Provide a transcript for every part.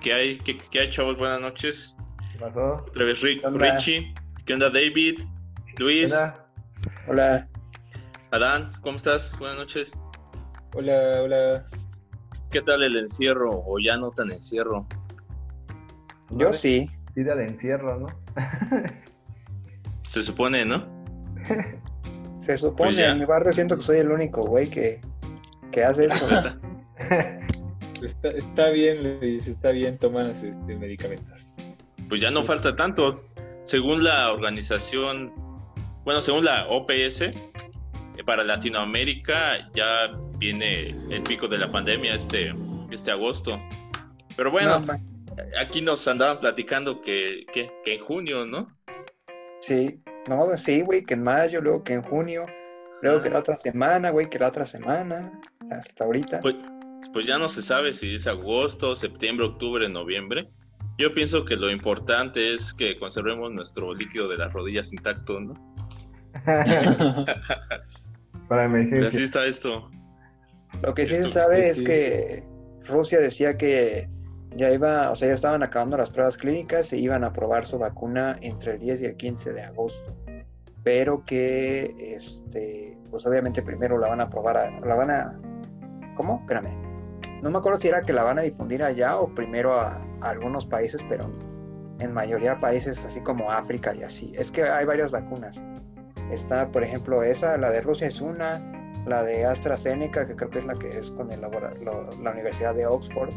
¿Qué hay? ¿Qué, qué hay, chavos? Buenas noches. ¿Qué pasó? Otra vez Rick. Richie. ¿Qué onda, David? Luis, Hola. Hola, Adán, ¿cómo estás? Buenas noches. hola, hola. ¿Qué tal el encierro? O ya no tan encierro. Yo sí. Vida de encierro, ¿no? Se supone, ¿no? Se supone, Pues en mi barrio siento que soy el único güey que, que hace eso. Está, está bien, Luis, está bien, toman este, medicamentos. Pues ya no falta tanto. Según la organización, bueno, según la OPS, eh, para Latinoamérica ya viene el pico de la pandemia este, este agosto. Pero bueno, No, aquí nos andaban platicando que, que, que en junio, ¿no? sí, no, sí, güey, que en mayo, luego que en junio, luego que Ah. la otra semana, güey, que la otra semana, hasta ahorita. Pues, pues ya no se sabe si es agosto, septiembre, octubre, noviembre. Yo pienso que lo importante es que conservemos nuestro líquido de las rodillas intacto, ¿no? Para Y así emergencia. está esto. Lo que sí se sabe sí, es que Rusia decía que ya iba, o sea, ya estaban acabando las pruebas clínicas e iban a probar su vacuna entre el 10 y el 15 de agosto. Pero que, este, pues obviamente primero la van a probar, a- la van a, ¿cómo? Espérame. No me acuerdo si era que la van a difundir allá o primero a, a algunos países, pero en mayoría países así como África y así. Es que hay varias vacunas. Está, por ejemplo, esa, la de Rusia es una, la de AstraZeneca, que creo que es la que es con el lo- la Universidad de Oxford.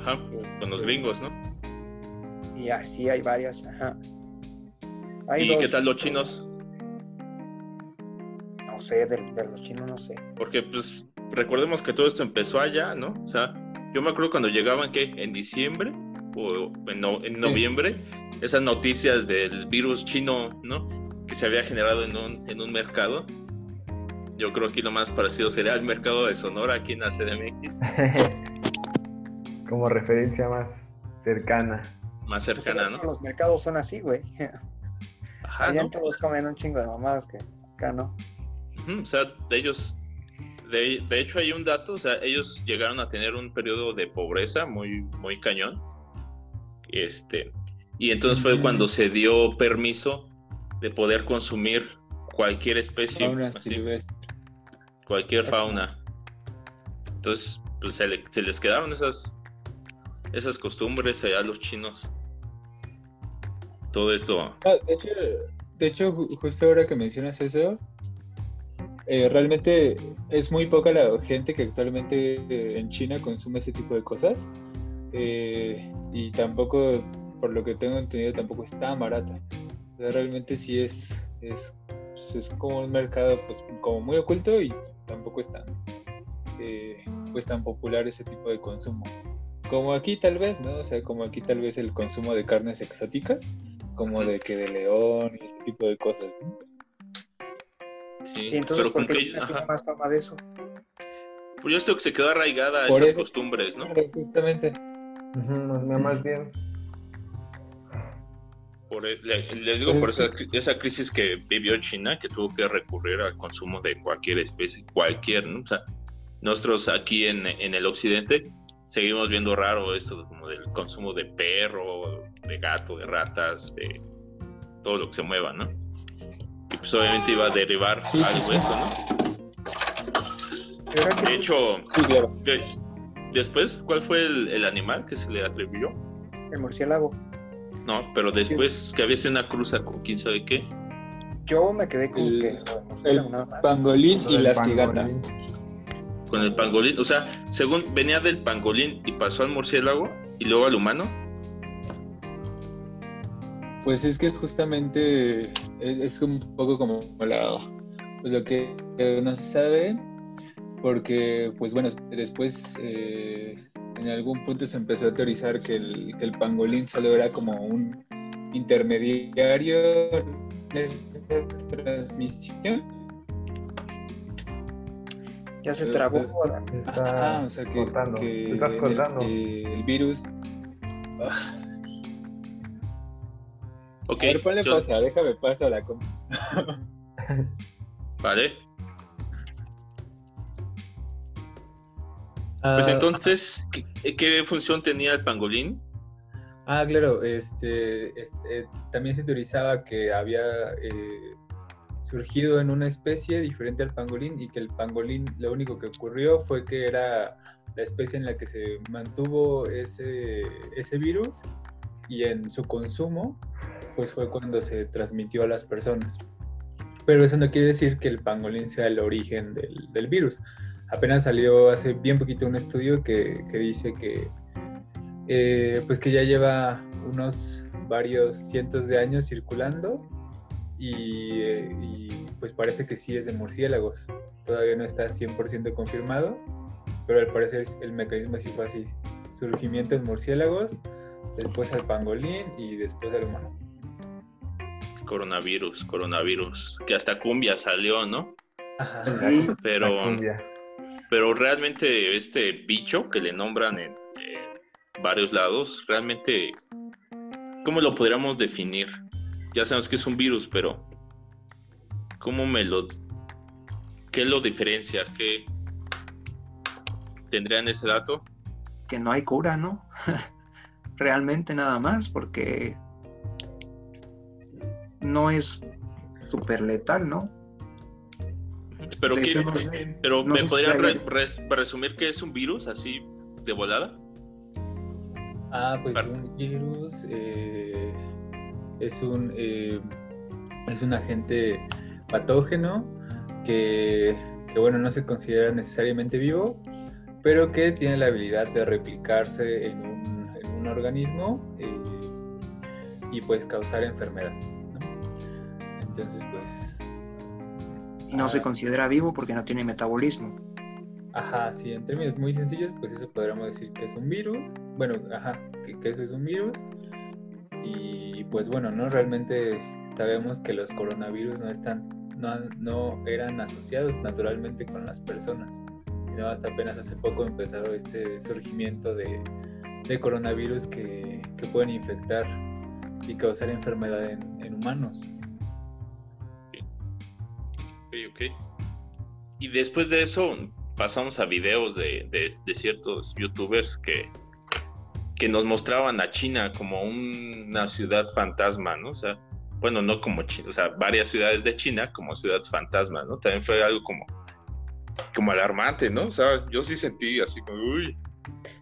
Ajá, con los gringos, ¿no? Y así hay varias, ajá. Hay ¿Y dos, qué tal los chinos? No sé, de, de los chinos no sé. Porque, pues, recordemos que todo esto empezó allá, ¿no? O sea, yo me acuerdo cuando llegaban, ¿qué? En diciembre o en, no- en noviembre, esas noticias del virus chino, ¿no? Que se había generado en un, en un mercado. Yo creo que lo más parecido sería el mercado de Sonora aquí en la CDMX, Como referencia más cercana. más Pues, cercana, ¿no? Los mercados son así, güey. Ajá, Allá ¿no? todos comen un chingo de mamadas que acá no. O sea, ellos, de, de hecho hay un dato, o sea, ellos llegaron a tener un periodo de pobreza muy, muy cañón. Este, y entonces fue cuando se dio permiso de poder consumir cualquier especie, Fauna así, silvestre. cualquier fauna. Entonces, pues se, le- se les quedaron esas, esas costumbres allá a los chinos. Todo esto. Ah, de hecho, de hecho, ju- justo ahora que mencionas eso, eh, realmente es muy poca la gente que actualmente eh, en China consume ese tipo de cosas. Eh, y tampoco, por lo que tengo entendido, tampoco es tan barata. Realmente sí es, es, pues, es como un mercado pues, como muy oculto y tampoco es tan, pues, tan popular ese tipo de consumo. Como aquí tal vez, ¿no? O sea, como aquí tal vez el consumo de carnes exóticas, como de que de león y ese tipo de cosas. Sí, Y entonces, pero ¿por con qué China tiene más fama de eso? pues yo creo que se quedó arraigada a Por esas eso- costumbres, ¿no? Justamente. Ujú, más, más bien. Por, e- le- les digo, por es esa, esa crisis que vivió China, que tuvo que recurrir al consumo de cualquier especie, cualquier, ¿no? O sea, nosotros aquí en, en el occidente seguimos viendo raro esto como del consumo de perro, de gato, de ratas, de todo lo que se mueva, ¿no? Y pues obviamente iba a derivar Sí, algo sí. esto, ¿no? De hecho, Sí, claro. de- después, ¿cuál fue el, el animal que se le atribuyó? el murciélago. No, pero después que había sido una cruza con quién sabe qué. Yo me quedé con El- que nada más. Pangolín y la cigata. con el pangolín, o sea, según venía del pangolín y pasó al murciélago y luego al humano. Pues es que justamente es, es un poco como la, pues lo que no se sabe, porque pues bueno, después eh, en algún punto se empezó a teorizar que el, que el pangolín solo era como un intermediario en esa transmisión. Ya se Eh, trabó. eh, está o sea que, cortando. que estás el virus. Ok, a ver, ponle yo- pausa, déjame pasar la com- vale. Pues Ah, entonces, ¿qué, qué función tenía el pangolín? Ah, claro, este, este, eh, también se teorizaba que había eh, surgido en una especie diferente al pangolín y que el pangolín lo único que ocurrió fue que era la especie en la que se mantuvo ese, ese virus y en su consumo pues fue cuando se transmitió a las personas. Pero eso no quiere decir que el pangolín sea el origen del, virus. Apenas salió hace bien poquito un estudio que, que dice que eh, pues que ya lleva unos varios cientos de años circulando y, eh, y, pues parece que sí es de murciélagos. Todavía no está 100% confirmado, pero al parecer el mecanismo sí fue así. Surgimiento en murciélagos, después al pangolín y después al humano. Coronavirus, coronavirus, que hasta cumbia salió, ¿no? Ajá. La Pero, pero realmente este bicho que le nombran en, en varios lados, realmente, ¿cómo lo podríamos definir? Ya sabemos que es un virus, pero ¿cómo me lo... ¿Qué lo diferencia? ¿Qué tendrían ese dato? Que no hay cura, ¿no? Realmente nada más, porque no es súper letal, ¿no? Pero, De qué, hecho, no sé- pero no ¿me si podrían hay- re- res- resumir qué es un virus así de volada? Ah, pues un virus eh, es un eh, es un agente patógeno que, que, bueno no se considera necesariamente vivo, pero que tiene la habilidad de replicarse en un, en un organismo eh, y pues causar enfermedad. ¿no? Entonces pues no se Ah. considera vivo porque no tiene metabolismo. Ajá, sí, en términos muy sencillos, pues eso podríamos decir que es un virus. Bueno, ajá, que, que eso es un virus. Y pues bueno, ¿no? Realmente sabemos que los coronavirus no están, no, no eran asociados naturalmente con las personas. Sino hasta apenas hace poco empezó este surgimiento de, de coronavirus que, que pueden infectar y causar enfermedad en, en humanos. Ok, ok. Y después de eso pasamos a videos de, de- de ciertos youtubers que, que nos mostraban a China como una ciudad fantasma, ¿no? O sea, bueno, no como China, o sea, varias ciudades de China como ciudad fantasma, ¿no? También fue algo como, como alarmante, ¿no? O sea, yo sí sentí así como, uy.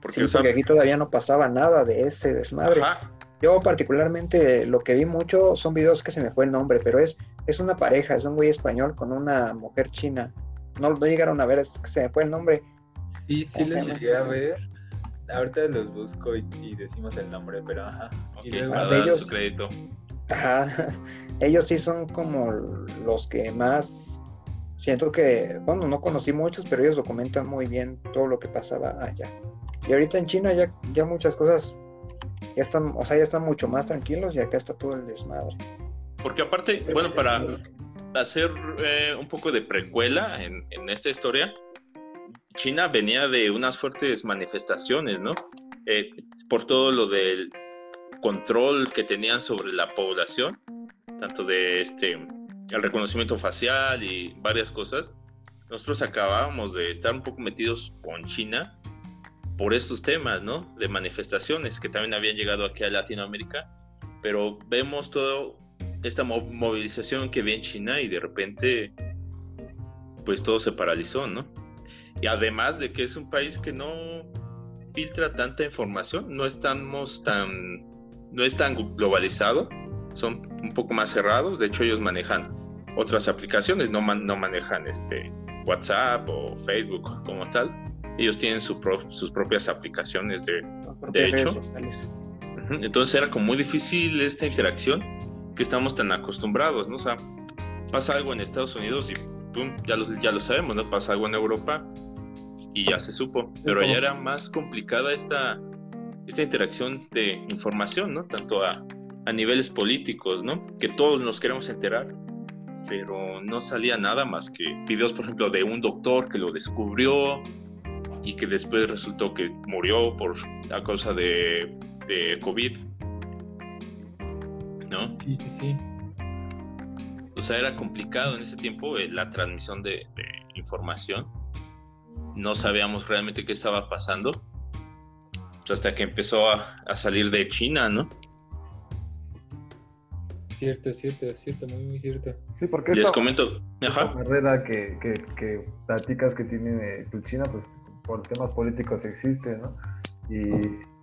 Porque, Sí, o sea, porque aquí todavía no pasaba nada de ese desmadre. ajá, Yo particularmente lo que vi mucho son videos que se me fue el nombre, pero es, es una pareja, es un güey español con una mujer china. No llegaron a ver, es que se me fue el nombre. Sí, sí ¿Cómo se los llama? llegué a ver. Ahorita los busco y, y decimos el nombre, pero ajá. ok, Y luego- de ellos- su crédito. Ajá. Ellos sí son como los que más siento que, bueno, no conocí muchos, pero ellos documentan muy bien todo lo que pasaba allá. Y ahorita en China ya, ya muchas cosas ya están, o sea, ya están mucho más tranquilos y acá está todo el desmadre. Porque aparte, bueno, para hacer eh, un poco de precuela en, en esta historia, China venía de unas fuertes manifestaciones, ¿no? Eh, por todo lo del control que tenían sobre la población, tanto de este el reconocimiento facial y varias cosas. Nosotros acabábamos de estar un poco metidos con China por estos temas, ¿no? De manifestaciones que también habían llegado aquí a Latinoamérica, pero vemos todo esta mo- movilización que vi en China y de repente pues todo se paralizó, ¿no? Y además de que es un país que no filtra tanta información, no estamos tan, no es tan globalizado, son un poco más cerrados, de hecho ellos manejan otras aplicaciones, no, man- no manejan este WhatsApp o Facebook como tal, ellos tienen su pro- sus propias aplicaciones de, de hecho. Entonces era como muy difícil esta interacción que estamos tan acostumbrados, ¿no? O sea, pasa algo en Estados Unidos y pum, ya lo, ya lo sabemos, ¿no? Pasa algo en Europa y ya se supo. Pero allá era más complicada esta, esta interacción de información, ¿no? Tanto a, a niveles políticos, ¿no? Que todos nos queremos enterar, pero no salía nada más que videos, por ejemplo, de un doctor que lo descubrió y que después resultó que murió por a causa de, de COVID. ¿No? Sí, sí. O sea, era complicado en ese tiempo eh, la transmisión de, de información. no sabíamos realmente qué estaba pasando. Pues hasta que empezó a, a salir de China, ¿no? Cierto, cierto, cierto, muy, muy cierto. Sí, porque Les esta, comento, esta ajá, barrera que, que, que platicas que tiene pues, China, pues por temas políticos existe, ¿no? Y,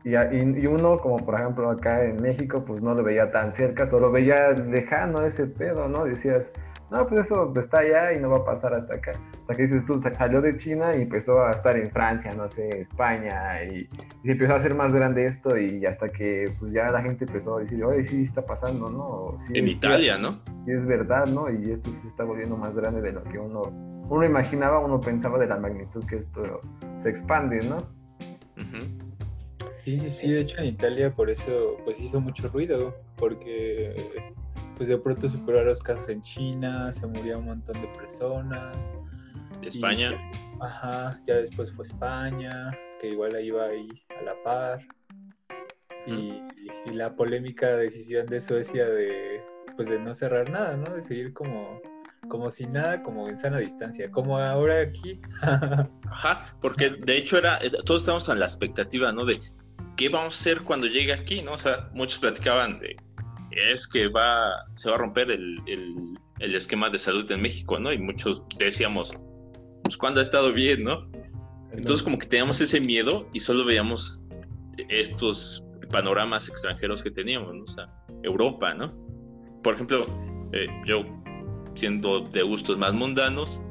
y- y uno, como por ejemplo acá en México, pues no lo veía tan cerca, solo veía lejano ese pedo, ¿no? Decías, no, pues eso está allá y no va a pasar hasta acá. Hasta que dices tú, salió de China y empezó a estar en Francia, no sé, España, y, y se empezó a hacer más grande esto y hasta que pues ya la gente empezó a decir, oye, sí está pasando, ¿no? Sí, en Italia, ¿no? y es verdad, ¿no? Y esto se está volviendo más grande de lo que uno, uno imaginaba, uno pensaba de la magnitud que esto se expande, ¿no? Sí, sí, sí, de hecho en Italia por eso pues hizo mucho ruido, porque pues de pronto superó a los casos en China, se murió un montón de personas. De y- España. ajá, ya después fue España, que igual ahí iba ahí a la par. Y, y la polémica decisión de Suecia de pues de no cerrar nada, ¿no? De seguir como, como sin nada, como en sana distancia, como ahora aquí. Ajá, porque de hecho era, todos estábamos en la expectativa, ¿no? De qué vamos a hacer cuando llegue aquí, ¿no? O sea, muchos platicaban de, es que va, se va a romper el, el- el esquema de salud en México, ¿no? Y muchos decíamos, pues cuando ha estado bien, ¿no? Entonces como que teníamos ese miedo y solo veíamos estos panoramas extranjeros que teníamos, ¿no? O sea, Europa, ¿no? Por ejemplo, eh, yo siendo de gustos más mundanos,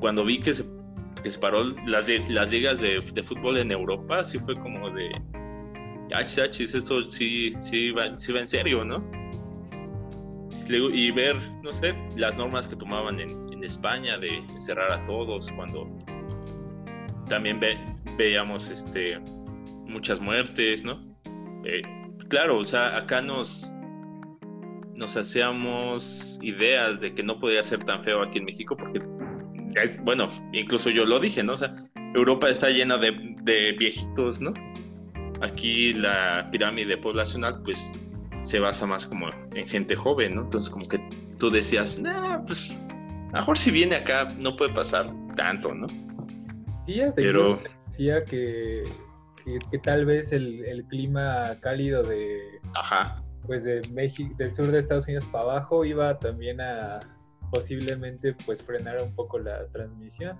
cuando vi que se, que se paró las, las ligas de, de fútbol en Europa, sí fue como de, achis, esto sí, sí, va, sí va en serio, ¿no? Y ver, no sé, las normas que tomaban en, España de cerrar a todos, cuando también ve- veíamos este, muchas muertes, ¿no? Eh, claro, o sea, acá nos, nos hacíamos ideas de que no podía ser tan feo aquí en México porque, bueno, incluso yo lo dije, ¿no? O sea, Europa está llena de, de viejitos, ¿no? Aquí la pirámide poblacional, pues, se basa más como en gente joven, ¿no? Entonces, como que tú decías, nah, pues, a lo mejor si viene acá no puede pasar tanto, ¿no? Sí, hasta Pero- incluso decía que, que, que tal vez el, el clima cálido de Ajá, pues de México, del sur de Estados Unidos para abajo iba también a posiblemente pues frenar un poco la transmisión.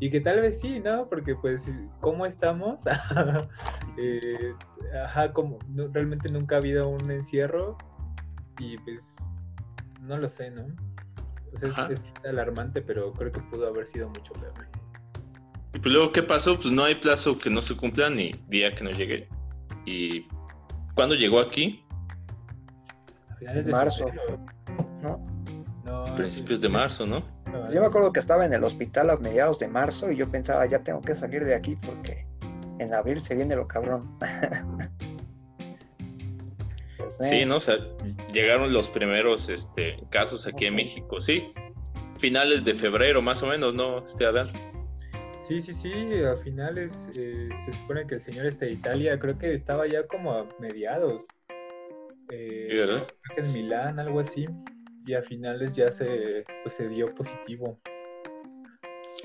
Y que tal vez sí, ¿no? Porque pues, ¿cómo estamos? Eh, ajá, como no- realmente nunca ha habido un encierro y pues no lo sé, ¿no? O sea, es- es, alarmante, pero creo que pudo haber sido mucho peor. Y pues luego, ¿qué pasó? Pues no hay plazo que no se cumpla ni día que no llegue. Y cuando llegó aquí, A finales de Marzo. febrero, ¿no? No, principios de marzo, ¿no? No, Yo me acuerdo que estaba en el hospital a mediados de marzo y yo pensaba, ya tengo que salir de aquí porque en abril se viene lo cabrón. Pues, Sí, eh, ¿no? O sea, llegaron los primeros este, casos aquí en México, sí. Finales de febrero, más o menos, ¿no? Este Adán. Sí, sí, sí, a finales eh, se supone que el señor este de Italia creo que estaba ya como a mediados. Eh, Sí, ¿verdad? creo que en Milán, algo así. Y a finales ya se, pues, se dio positivo.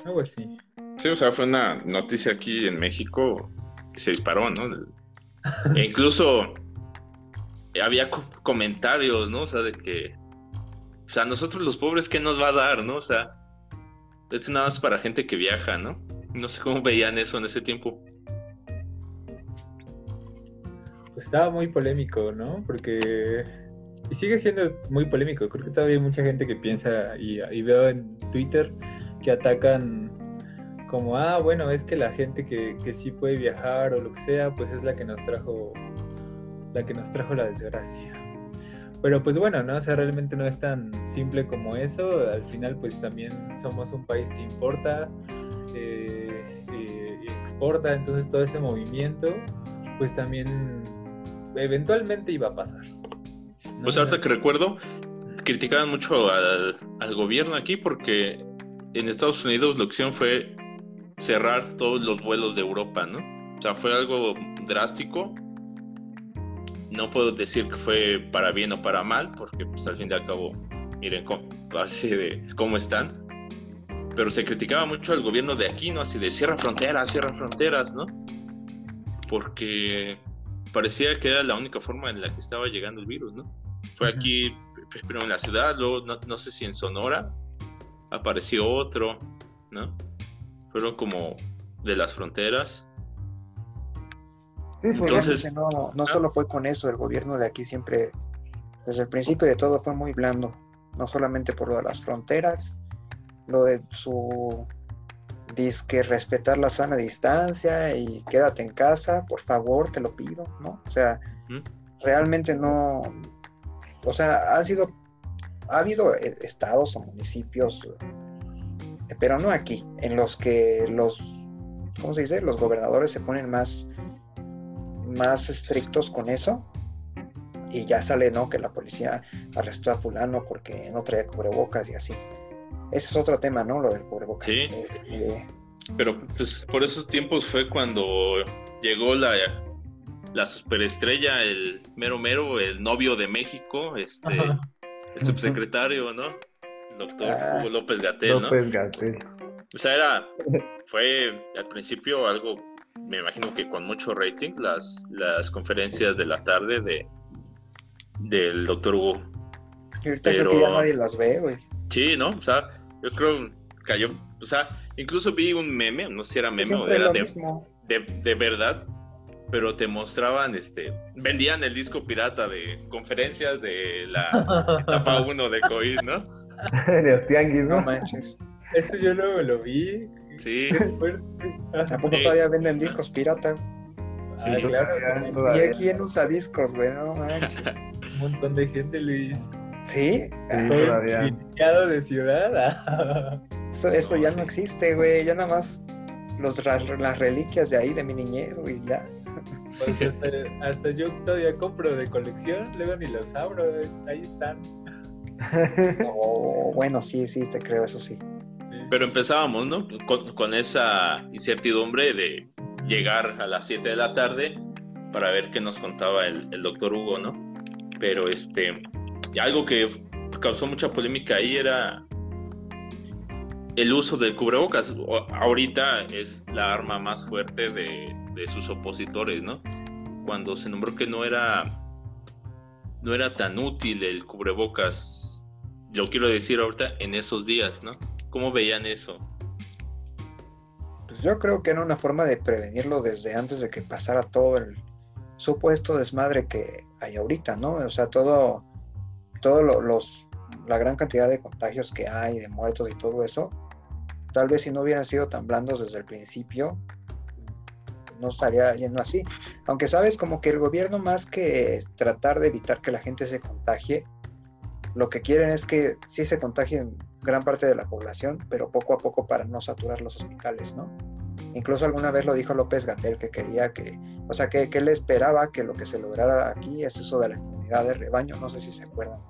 Algo así. Sí, o sea, fue una noticia aquí en México que se disparó, ¿no? E incluso había co- comentarios, ¿no? O sea, de que, o sea, nosotros los pobres, ¿qué nos va a dar, no? O sea, esto nada más para gente que viaja, ¿no? No sé cómo veían eso en ese tiempo. Pues estaba muy polémico, ¿no? Porque... Y sigue siendo muy polémico. Creo que todavía hay mucha gente que piensa y, veo en Twitter que atacan como, ah, bueno, es que la gente que, que sí puede viajar o lo que sea, pues es la que nos trajo, la que nos trajo la desgracia. Pero pues bueno, ¿no? O sea, realmente no es tan simple como eso. Al final, pues también somos un país que importa, eh, eh, exporta, entonces todo ese movimiento, pues también eventualmente iba a pasar. Pues ahorita que recuerdo, criticaban mucho al, al gobierno aquí porque en Estados Unidos la opción fue cerrar todos los vuelos de Europa, ¿no? O sea, fue algo drástico. No puedo decir que fue para bien o para mal, porque pues al fin y al cabo, miren cómo, así de cómo están. pero se criticaba mucho al gobierno de aquí, ¿no? Así de cierra fronteras, cierra fronteras, ¿no? Porque parecía que era la única forma en la que estaba llegando el virus, ¿no? Fue aquí, pues, primero en la ciudad, luego no, sé si en Sonora apareció otro, ¿no? Fueron como de las fronteras. Sí, Entonces, no, no solo fue con eso, el gobierno de aquí siempre, desde el principio de todo, fue muy blando, no solamente por lo de las fronteras, lo de su disque respetar la sana distancia y quédate en casa, por favor, te lo pido, ¿no? O sea, realmente no, o sea, han sido, ha habido eh, estados o municipios, eh, pero no aquí, en los que los, ¿cómo se dice? Los gobernadores se ponen más, más estrictos con eso y ya sale, ¿no? Que la policía arrestó a fulano porque no traía cubrebocas y así. Ese es otro tema, ¿no? Lo del cubrebocas. Sí. Este, Pero pues por esos tiempos fue cuando llegó la, la superestrella, el mero mero, el novio de México, este, el subsecretario, ¿no? El doctor ah, Hugo López Gatel, López Gatel. O sea, era, fue al principio algo, me imagino que con mucho rating, las, las conferencias de la tarde de del doctor Hugo. ahorita creo que ya nadie las ve, güey. Sí, ¿no? O sea, yo creo cayó, o sea, incluso vi un meme, no sé si era meme o era de, de, verdad, pero te mostraban, este, vendían el disco pirata de conferencias de la etapa 1 de COVID, ¿no? de tianguis, ¿no? No manches. Eso yo no lo vi. Sí. Tampoco todavía venden discos pirata. Sí, ah, claro. Y aquí en usa discos, güey, no manches. Un montón de gente, Luis. Sí, todo de ciudad. eso, ya no existe, güey. Ya nada más los, las reliquias de ahí, de mi niñez, güey, ya. Pues hasta, yo todavía compro de colección, luego ni los abro, ahí están. bueno, sí, sí, te creo, eso sí. Pero empezábamos, ¿no? Con, esa incertidumbre de llegar a las 7 de la tarde para ver qué nos contaba el, el doctor Hugo, ¿no? Pero este, algo que causó mucha polémica ahí era el uso del cubrebocas. Ahorita es la arma más fuerte de, sus opositores, ¿no? Cuando se nombró que no era, no era tan útil el cubrebocas, lo quiero decir ahorita, en esos días, ¿no? ¿Cómo veían eso? Pues yo creo que era una forma de prevenirlo desde antes de que pasara todo el supuesto desmadre que hay ahorita, ¿no? O sea, todo todo los, la gran cantidad de contagios que hay, de muertos y todo eso, tal vez si no hubieran sido tan blandos desde el principio, no estaría yendo así. Aunque sabes, como que el gobierno más que tratar de evitar que la gente se contagie, lo que quieren es que sí se contagie gran parte de la población, pero poco a poco para no saturar los hospitales, ¿no? Incluso alguna vez lo dijo López Gatel que quería que, o sea, que, que él esperaba que lo que se lograra aquí es eso de la inmunidad de rebaño, no sé si se acuerdan.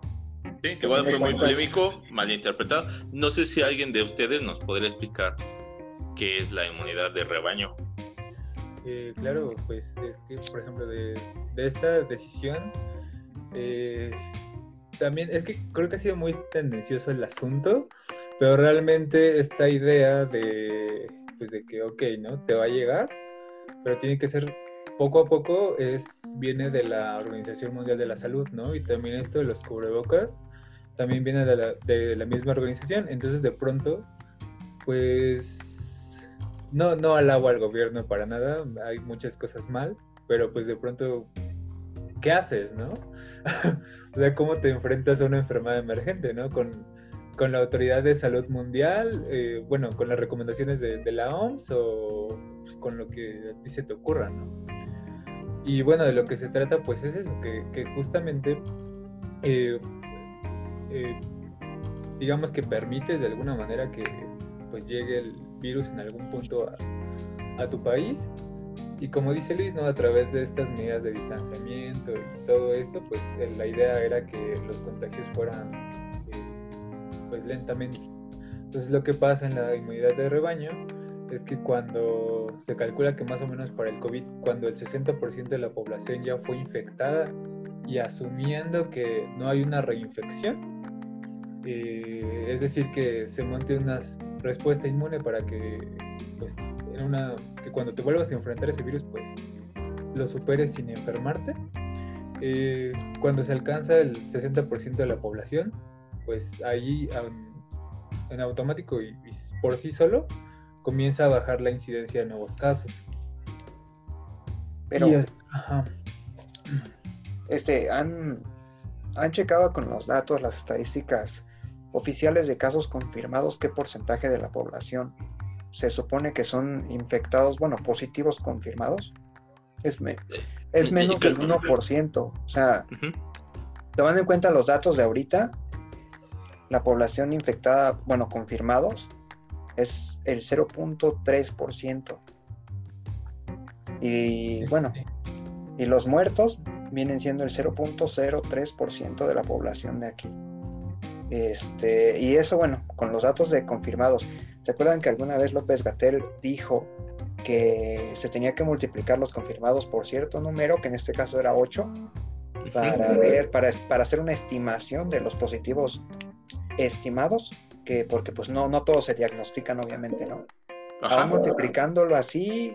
Sí, que bueno, fue muy polémico, malinterpretado. No sé si alguien de ustedes nos podría explicar qué es la inmunidad de rebaño. Eh, claro, pues es que, por ejemplo, de, esta decisión, eh, también es que creo que ha sido muy tendencioso el asunto, pero realmente esta idea de, pues de que, ok, ¿no? Te va a llegar, pero tiene que ser poco a poco, es, viene de la Organización Mundial de la Salud, ¿no? Y también esto de los cubrebocas también viene de la, de la misma organización. Entonces, de pronto, pues no, no alabo al gobierno para nada, hay muchas cosas mal, pero pues de pronto, ¿qué haces, no? o sea, ¿cómo te enfrentas a una enfermedad emergente, no? Con, con la Autoridad de Salud Mundial, eh, bueno, con las recomendaciones de, la OMS o pues, con lo que a ti se te ocurra, ¿no? Y bueno, de lo que se trata, pues es eso, que, que justamente eh, eh, digamos que permites de alguna manera que pues llegue el virus en algún punto a, tu país y como dice Luis, ¿no? a través de estas medidas de distanciamiento y todo esto, pues la idea era que los contagios fueran eh, pues lentamente. Entonces lo que pasa en la inmunidad de rebaño es que cuando se calcula que más o menos para el COVID, cuando el 60% de la población ya fue infectada y asumiendo que no hay una reinfección, eh, es decir, que se monte unas respuesta inmune para que, pues, en una, que cuando te vuelvas a enfrentar ese virus, pues, lo superes sin enfermarte. Eh, cuando se alcanza el 60% de la población, pues ahí en automático y, por sí solo comienza a bajar la incidencia de nuevos casos. Pero, este, han, han checado con los datos, las estadísticas oficiales de casos confirmados, qué porcentaje de la población se supone que son infectados, bueno, positivos confirmados. Es, es menos del 1%. O sea, tomando en cuenta los datos de ahorita, la población infectada, bueno, confirmados, es el 0.3%. Y bueno, y los muertos vienen siendo el 0.03% de la población de aquí. Este, y eso, bueno, con los datos de confirmados. ¿Se acuerdan que alguna vez López Gatel dijo que se tenía que multiplicar los confirmados por cierto número, que en este caso era 8, para ver, para, para hacer una estimación de los positivos estimados, que porque pues no, no todos se diagnostican obviamente, ¿no? Ajá. multiplicándolo así,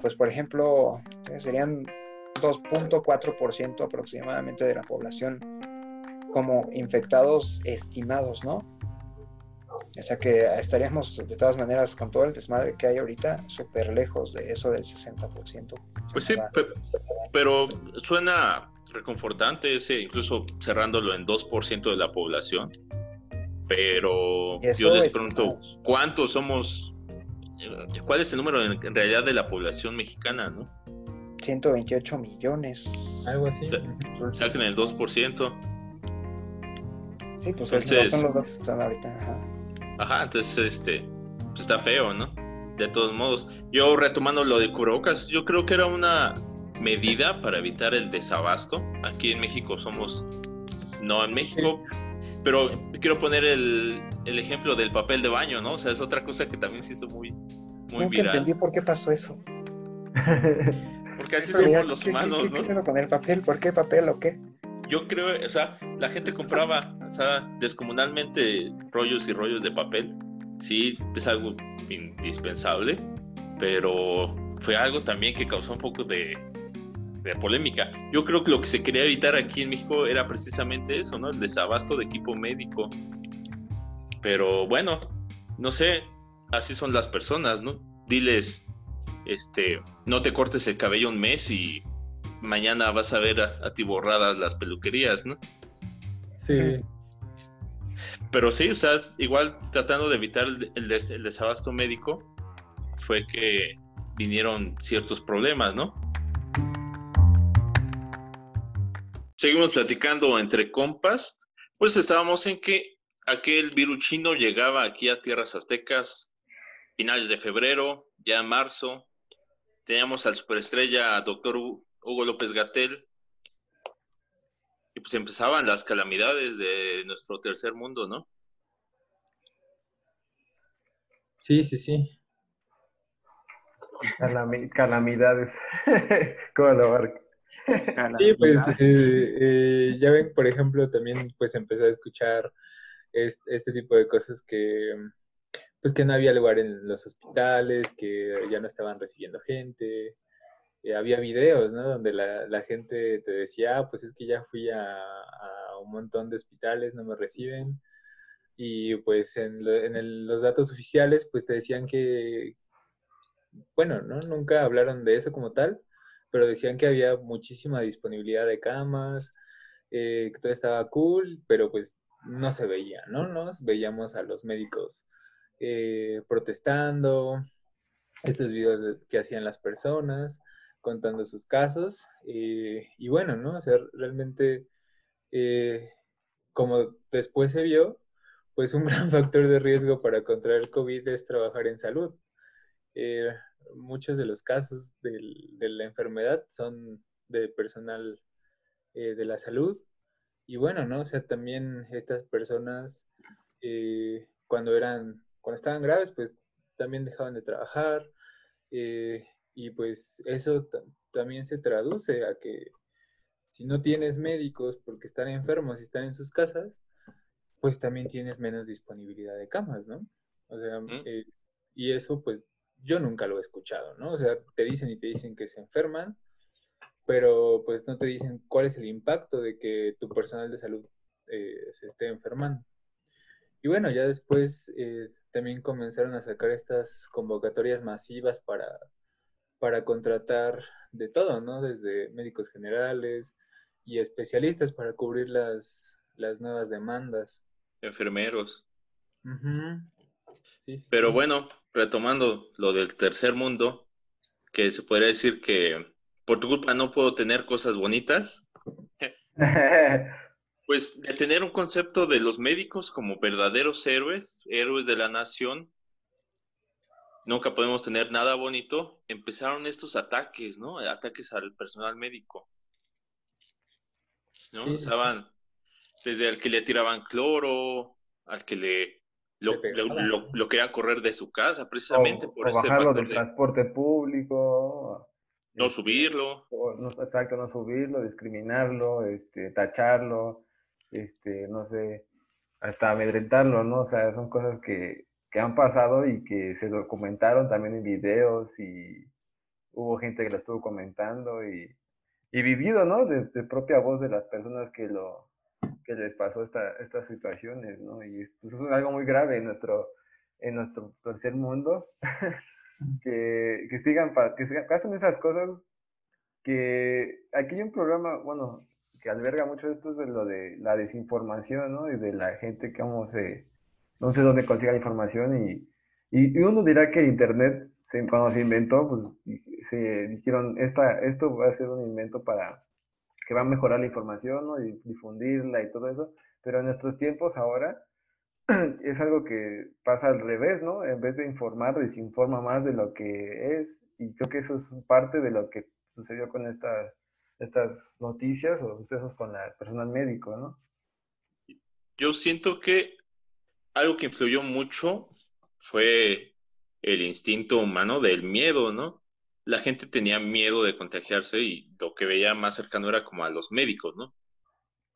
pues por ejemplo, serían 2.4% aproximadamente de la población como infectados estimados, ¿no? O sea que estaríamos de todas maneras con todo el desmadre que hay ahorita súper lejos de eso del 60%. Pues sí, pero suena reconfortante ese, incluso cerrándolo en 2% de la población. Pero yo les pregunto, ¿cuántos somos? Eh, ¿Cuál es el número en, realidad de la población mexicana, no? 128 millones. Algo así. saquen el 2%. Sí, pues entonces, son los datos que están ahorita. Ajá. Ajá, entonces este pues está feo, ¿no? De todos modos. Yo retomando lo de cubrebocas, yo creo que era una medida para evitar el desabasto. Aquí en México somos, no en México, pero quiero poner el, el, ejemplo del papel de baño, ¿no? O sea, es otra cosa que también se hizo muy, muy Nunca entendí por qué pasó eso. Porque así somos los humanos, ¿qué, ¿no? con el papel? ¿Por qué papel o qué? Yo creo, o sea, la gente compraba, o sea, descomunalmente rollos y rollos de papel. Sí, es algo indispensable, pero fue algo también que causó un poco de, de polémica. Yo creo que lo que se quería evitar aquí en México era precisamente eso, ¿no? El desabasto de equipo médico. Pero bueno, no sé, así son las personas, ¿no? Diles, este, no te cortes el cabello un mes y mañana vas a ver atiborradas las peluquerías, ¿no? Sí. Pero sí, o sea, igual tratando de evitar el, el desabasto médico, fue que vinieron ciertos problemas, ¿no? Seguimos platicando entre compas, pues estábamos en que aquel virus chino llegaba aquí a tierras aztecas finales de febrero, ya en marzo. Teníamos al superestrella doctor Hugo López Gatel. Y pues empezaban las calamidades de nuestro tercer mundo, ¿no? Sí, sí, sí. calamidades. ¿Cómo lo Sí, pues eh, eh, ya ven, por ejemplo, también pues empezó a escuchar este, tipo de cosas que pues que no había lugar en los hospitales, que ya no estaban recibiendo gente. Eh, había videos, ¿no? Donde la, gente te decía, ah, pues es que ya fui a, un montón de hospitales, no me reciben. Y pues en, en los datos oficiales, pues te decían que, bueno, ¿no? Nunca hablaron de eso como tal, pero decían que había muchísima disponibilidad de camas, eh, que todo estaba cool, pero pues no se veía, ¿no? Nos veíamos a los médicos eh, protestando, estos videos que hacían las personas, contando sus casos, eh, y bueno, ¿no? O sea, realmente, como después se vio, pues un gran factor de riesgo para contraer COVID es trabajar en salud muchos de los casos de la enfermedad son de personal eh, de la salud. Y bueno, ¿no? O sea, también estas personas, eh, cuando eran, cuando estaban graves, pues también dejaban de trabajar. Eh, y pues eso también se traduce a que si no tienes médicos porque están enfermos y están en sus casas, pues también tienes menos disponibilidad de camas, ¿no? O sea, eh, y eso pues yo nunca lo he escuchado, ¿no? O sea, te dicen y te dicen que se enferman, pero pues no te dicen cuál es el impacto de que tu personal de salud eh, se esté enfermando. Y bueno, ya después eh, también comenzaron a sacar estas convocatorias masivas para, para contratar de todo, ¿no? Desde médicos generales y especialistas para cubrir las, las nuevas demandas. Enfermeros. Pero bueno, retomando lo del tercer mundo, que se podría decir que por tu culpa no puedo tener cosas bonitas. pues de tener un concepto de los médicos como verdaderos héroes, héroes de la nación, nunca podemos tener nada bonito, empezaron estos ataques, ¿no? Ataques al personal médico. ¿No? Estaban desde el que le tiraban cloro, al que le lo, lo, querían correr de su casa, precisamente por ese bajarlo del transporte público. No este, subirlo. no, exacto, no subirlo, discriminarlo, este, tacharlo, este, no sé, hasta amedrentarlo, ¿no? O sea, son cosas que, que han pasado y que se documentaron también en videos y hubo gente que lo estuvo comentando y, y vivido, ¿no? De, propia voz de las personas que lo que les pasó esta, estas situaciones, ¿no? Y pues, es algo muy grave en nuestro, en nuestro tercer mundo, que, que sigan, que, que pasen esas cosas, que aquí hay un programa, bueno, que alberga mucho esto de lo de la desinformación, ¿no? Y de la gente que vamos se no sé dónde consiga la información y, y, uno dirá que Internet, se, cuando se inventó, pues se dijeron, esta, esto va a ser un invento para que va a mejorar la información ¿no? y difundirla y todo eso, pero en nuestros tiempos ahora es algo que pasa al revés, ¿no? En vez de informar, desinforma más de lo que es y creo que eso es parte de lo que sucedió con estas noticias o sucesos con el personal médico, ¿no? Yo siento que algo que influyó mucho fue el instinto humano del miedo, ¿no? La gente tenía miedo de contagiarse y lo que veía más cercano era como a los médicos, ¿no?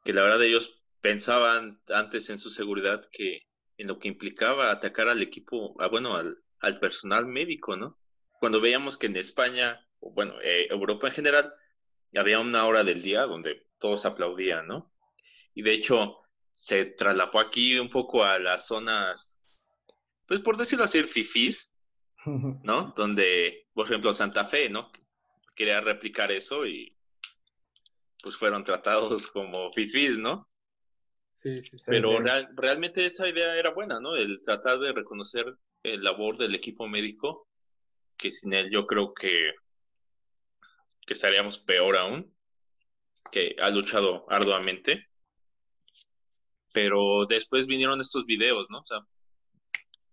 Que la verdad ellos pensaban antes en su seguridad que en lo que implicaba atacar al equipo, ah, bueno, al, personal médico, ¿no? Cuando veíamos que en España, o bueno, eh, Europa en general, había una hora del día donde todos aplaudían, ¿no? Y de hecho, se traslapó aquí un poco a las zonas, pues por decirlo así, fifís, ¿no? Donde, por ejemplo, Santa Fe, ¿no? Quería replicar eso y pues fueron tratados como fifís, ¿no? Sí, sí, sí. Pero realmente esa idea era buena, ¿no? El tratar de reconocer el labor del equipo médico, que sin él yo creo que, que estaríamos peor aún, que ha luchado arduamente pero después vinieron estos videos, ¿no? O sea,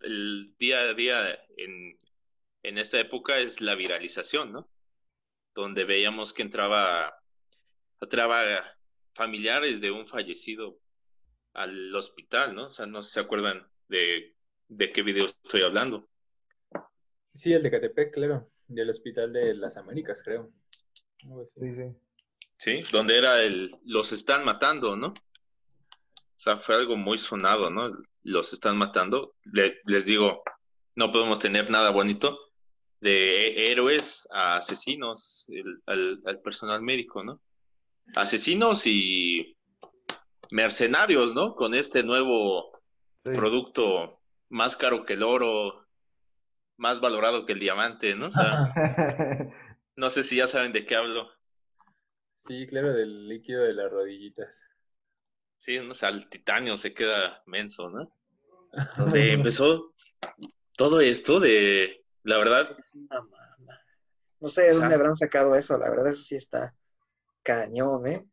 el día a día en, en esta época es la viralización, ¿no? Donde veíamos que entraba, entraba familiares de un fallecido al hospital, ¿no? O sea, no se acuerdan de, de qué video estoy hablando. Sí, el de Catepec, claro, del Hospital de las Américas, creo. Sí, sí. Sí, donde era el, los están matando, ¿no? O sea, fue algo muy sonado, ¿no? Los están matando. les digo, no podemos tener nada bonito de héroes a asesinos, al, personal médico, ¿no? Asesinos y mercenarios, ¿no? Con este nuevo producto más caro que el oro, más valorado que el diamante, ¿no? O sea, no sé si ya saben de qué hablo. Sí, claro, del líquido de las rodillitas. Sí, o sea, el titanio se queda menso, ¿no? Donde empezó todo esto de, la verdad. no sé de dónde habrán sacado eso, la verdad, eso sí está cañón, ¿eh?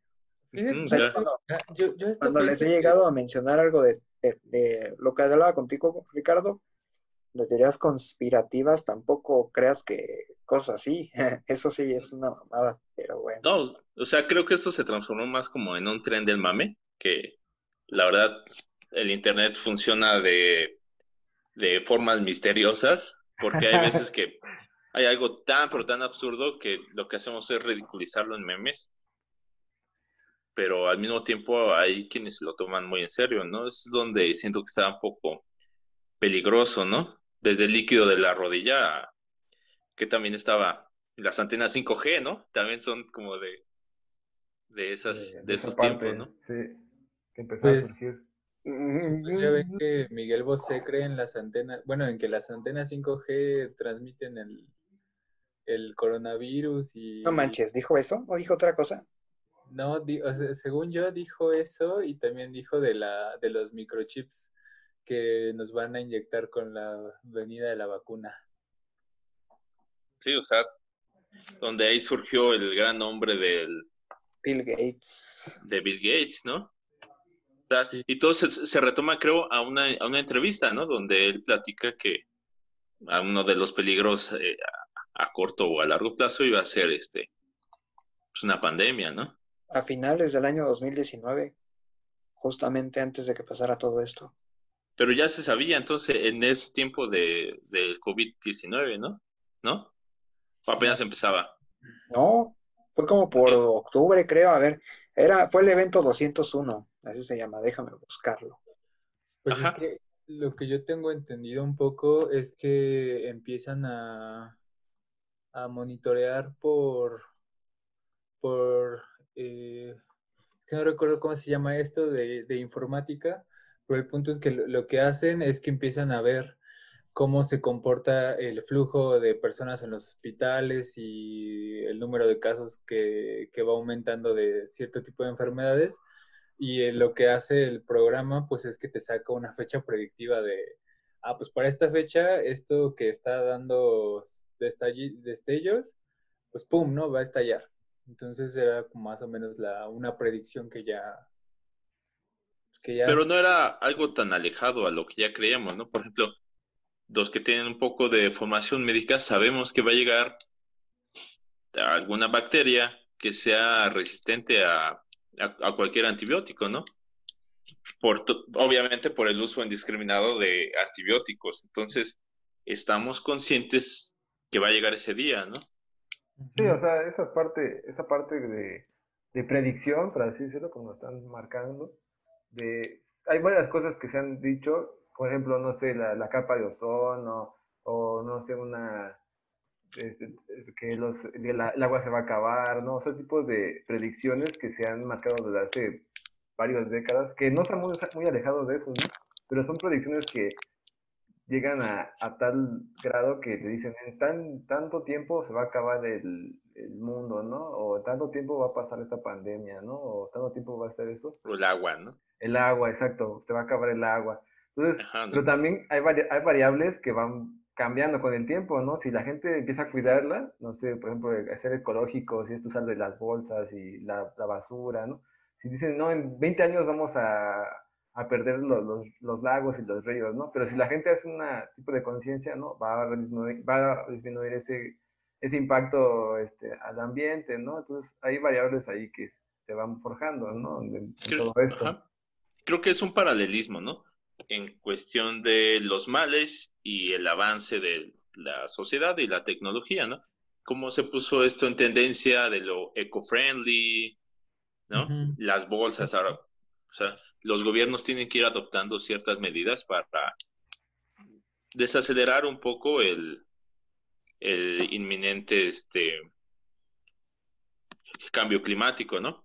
cuando, les he llegado a mencionar algo de, de, lo que hablaba contigo, Ricardo, las teorías conspirativas, tampoco creas que cosas así. Eso sí es una mamada, pero bueno. No, o sea, creo que esto se transformó más como en un tren del mame que la verdad el Internet funciona de, formas misteriosas, porque hay veces que hay algo tan, pero tan absurdo que lo que hacemos es ridiculizarlo en memes, pero al mismo tiempo hay quienes lo toman muy en serio, ¿no? Es donde siento que está un poco peligroso, ¿no? Desde el líquido de la rodilla, que también estaba las antenas 5G, ¿no? También son como de, de, esas, de, esos tiempos, ¿no? Sí, que empezó a pues, surgir. Pues ya ven que Miguel Bosé cree en las antenas, bueno, en que las antenas 5G transmiten el, el coronavirus y... No manches, ¿dijo eso o dijo otra cosa? No, según yo dijo eso y también dijo de, la, de los microchips que nos van a inyectar con la venida de la vacuna. Sí, o sea, donde ahí surgió el gran nombre del... Bill Gates. De Bill Gates, ¿no? Y todo se, retoma, creo, a una, a una entrevista, ¿no? Donde él platica que a uno de los peligros eh, a, corto o a largo plazo iba a ser este, pues una pandemia, ¿no? A finales del año 2019, justamente antes de que pasara todo esto. Pero ya se sabía entonces en ese tiempo de, del COVID-19, ¿no? ¿No? ¿O apenas empezaba? No, fue como por octubre, creo. A ver, era, fue el evento 201, así se llama, déjame buscarlo. Pues lo que yo tengo entendido un poco es que empiezan a, a monitorear por, por, eh, que no recuerdo cómo se llama esto, de, de informática, pero el punto es que lo, que hacen es que empiezan a ver cómo se comporta el flujo de personas en los hospitales y el número de casos que, va aumentando de cierto tipo de enfermedades. Y eh, lo que hace el programa, pues es que te saca una fecha predictiva de, ah, pues para esta fecha, esto que está dando destellos, pues pum, ¿no? Va a estallar. Entonces era más o menos la, una predicción que ya, Pero no era algo tan alejado a lo que ya creíamos, ¿no? Por ejemplo, los que tienen un poco de formación médica sabemos que va a llegar alguna bacteria que sea resistente a, cualquier antibiótico, ¿no? Por, obviamente por el uso indiscriminado de antibióticos. Entonces, estamos conscientes que va a llegar ese día, ¿no? Sí, o sea, esa parte, esa parte de, de predicción, por así decirlo, como están marcando, de, hay varias cosas que se han dicho por ejemplo, no sé, la, capa de ozono o no sé, una, este, que los, el, agua se va a acabar, ¿no? O sea, tipos de predicciones que se han marcado desde hace varias décadas, que no están muy, muy alejados de eso, ¿no? Pero son predicciones que llegan a, a, tal grado que te dicen, en tan, tanto tiempo se va a acabar el, el, mundo, ¿no? O tanto tiempo va a pasar esta pandemia, ¿no? O tanto tiempo va a estar eso. O el agua, ¿no? El agua, exacto, se va a acabar el agua. Entonces, pero también hay, hay variables que van cambiando con el tiempo, ¿no? Si la gente empieza a cuidarla, no sé, por ejemplo, ser ecológico, si es usar de las bolsas y la, la, basura, ¿no? Si dicen, no, en 20 años vamos a, a perder los, los, los, lagos y los ríos, ¿no? Pero si la gente hace un tipo de conciencia, ¿no? Va a disminuir, va a disminuir ese, ese impacto este, al ambiente, ¿no? Entonces, hay variables ahí que se van forjando, ¿no? En, todo esto. Creo que es un paralelismo, ¿no? En cuestión de los males y el avance de la sociedad y la tecnología, ¿no? Cómo se puso esto en tendencia de lo eco-friendly, ¿no? Las bolsas ahora, o sea, los gobiernos tienen que ir adoptando ciertas medidas para desacelerar un poco el, el inminente este cambio climático, ¿no?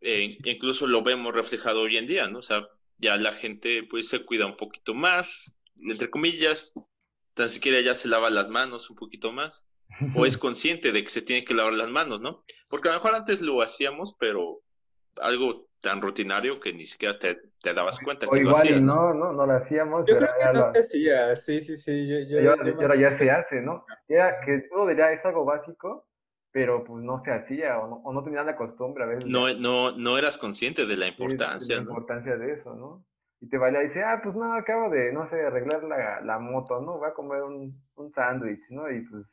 E incluso lo vemos reflejado hoy en día, ¿no? O sea, ya la gente pues se cuida un poquito más, entre comillas, tan siquiera ya se lava las manos un poquito más, o es consciente de que se tiene que lavar las manos, ¿no? Porque a lo mejor antes lo hacíamos, pero algo tan rutinario que ni siquiera te, dabas cuenta. O igual y no, no, no lo hacíamos. Yo creo que no se hacía, sí, sí, sí. Yo, yo, ahora ya se hace, ¿no? Era que uno diría, es algo básico, pero pues no se hacía o no, o no tenían la costumbre a veces. No, no, no eras consciente de la importancia. de la importancia de eso, ¿no? Y te vaya y dice, ah, pues no, acabo de, no sé, arreglar la, la moto, ¿no? Va a comer un, un sándwich, ¿no? Y pues,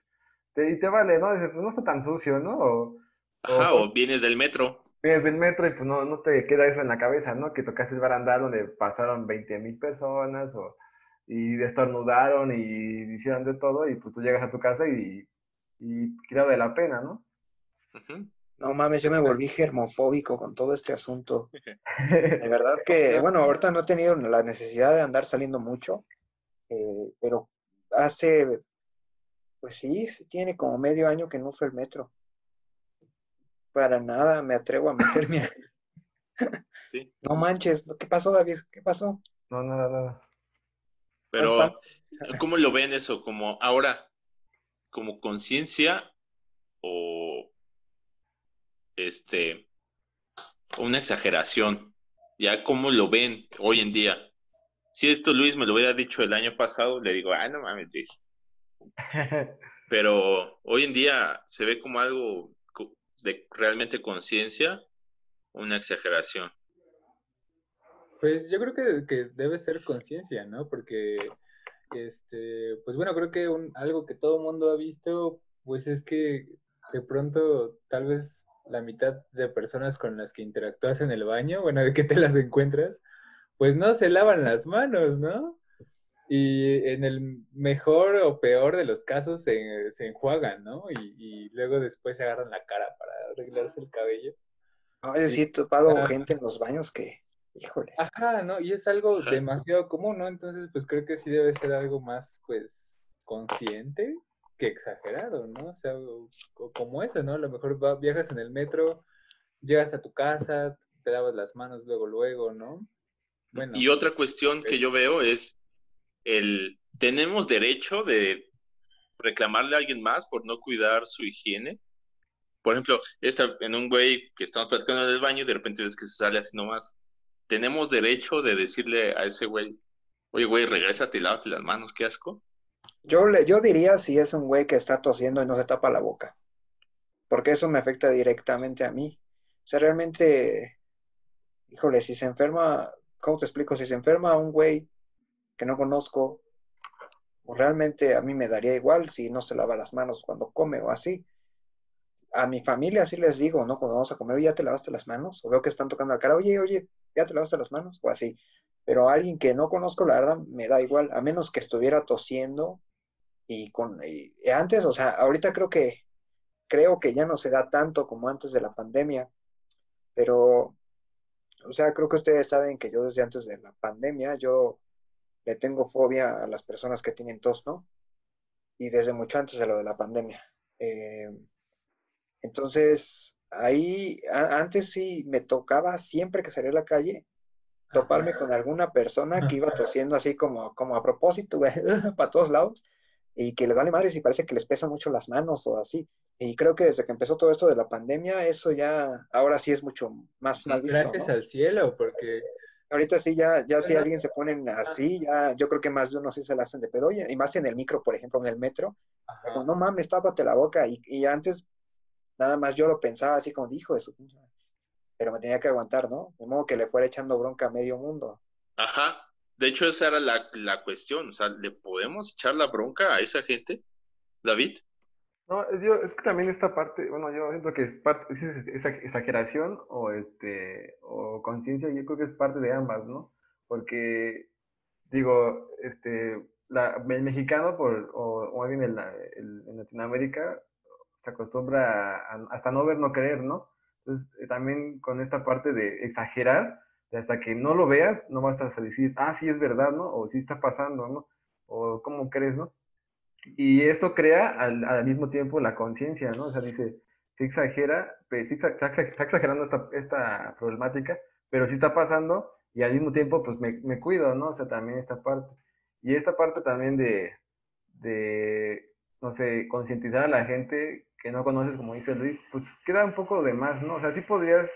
te, y te vale, ¿no? Dice, pues no está tan sucio, ¿no? O, Ajá, o, vienes del metro. Vienes del metro y pues no, no te queda eso en la cabeza, ¿no? Que tocaste el barandal donde pasaron 20 mil personas o, y destornudaron y hicieron de todo y pues tú llegas a tu casa y y creo de la pena, ¿no? No mames, yo me volví germofóbico con todo este asunto. De verdad que, bueno, ahorita no he tenido la necesidad de andar saliendo mucho, Eh, pero hace, pues sí, tiene como medio año que no uso el metro. Para nada me atrevo a meterme. No manches, ¿qué pasó, David? ¿Qué pasó? No, nada, nada. Pero, ¿cómo lo ven eso? Como ahora, como conciencia o este una exageración. Ya cómo lo ven hoy en día. Si esto Luis me lo hubiera dicho el año pasado, le digo, ah, no mames, Luis. Pero hoy en día se ve como algo de realmente conciencia, una exageración. Pues yo creo que, que debe ser conciencia, ¿no? Porque, este, pues bueno, creo que un, algo que todo el mundo ha visto, pues es que de pronto tal vez la mitad de personas con las que interactúas en el baño, bueno, de que te las encuentras, pues no se lavan las manos, ¿no? Y en el mejor o peor de los casos se, se enjuagan, ¿no? Y, luego después se agarran la cara para arreglarse el cabello. No, es decir, topado gente en los baños que, híjole. Ajá, ¿no? Y es algo demasiado común, ¿no? Entonces, pues creo que sí debe ser algo más, pues, consciente que exagerado, ¿no? O sea, como eso, ¿no? A lo mejor viajas en el metro, llegas a tu casa, te lavas las manos luego, luego, ¿no? Bueno. Y otra cuestión que yo veo es el, ¿tenemos derecho de reclamarle a alguien más por no cuidar su higiene? Por ejemplo, está en un güey que estamos platicando en el baño y de repente ves que se sale así nomás. ¿Tenemos derecho de decirle a ese güey, oye, güey, regrésate y lávate las manos, qué asco? Yo, le, yo diría si es un güey que está tosiendo y no se tapa la boca, porque eso me afecta directamente a mí. O sea, realmente, híjole, si se enferma, ¿cómo te explico? Si se enferma un güey que no conozco, pues realmente a mí me daría igual si no se lava las manos cuando come o así. A mi familia así les digo, ¿no? Cuando vamos a comer, ¿ya te lavaste las manos? O veo que están tocando la cara, oye, oye, ¿ya te lavaste las manos? O así. Pero a alguien que no conozco, la verdad, me da igual, a menos que estuviera tosiendo y con antes, o sea, ahorita creo que creo que ya no se da tanto como antes de la pandemia, pero o sea, creo que ustedes saben que yo desde antes de la pandemia yo le tengo fobia a las personas que tienen tos, ¿no? Y desde mucho antes de lo de la pandemia. Eh, entonces, ahí antes sí me tocaba siempre que salía a la calle toparme con alguna persona que iba tosiendo así como, como a propósito, para todos lados y que les vale madres y parece que les pesan mucho las manos o así. Y creo que desde que empezó todo esto de la pandemia, eso ya, ahora sí es mucho más mal visto. Gracias al cielo, porque... Ahorita sí, ya, ya si alguien se pone así, ya yo creo que más de uno sí se la hacen de pedo. Y más en el micro, por ejemplo, en el metro. Como, no mames, tápate la boca. Y, y, antes, nada más yo lo pensaba así como, dijo eso. Pero me tenía que aguantar, ¿no? De modo que le fuera echando bronca a medio mundo. Ajá, de hecho, esa era la, la, cuestión. O sea, ¿le podemos echar la bronca a esa gente, David? No, yo, es que también esta parte, bueno, yo siento que es parte, es exageración o este, o conciencia, yo creo que es parte de ambas, ¿no? Porque, digo, este, la, el mexicano, por, o, o bien en, en Latinoamérica, se acostumbra a, hasta no ver, no creer, ¿no? Entonces, eh, también con esta parte de exagerar, hasta que no lo veas, no vas a decir, ah, sí es verdad, ¿no? O sí está pasando, ¿no? O cómo crees, ¿no? Y esto crea al, mismo tiempo la conciencia, ¿no? O sea, dice, sí exagera, sí está, exagerando esta, esta, problemática, pero sí está pasando y al mismo tiempo, pues me, me, cuido, ¿no? O sea, también esta parte. Y esta parte también de, de no sé, concientizar a la gente que no conoces, como dice Luis, pues queda un poco de más, ¿no? O sea, sí podrías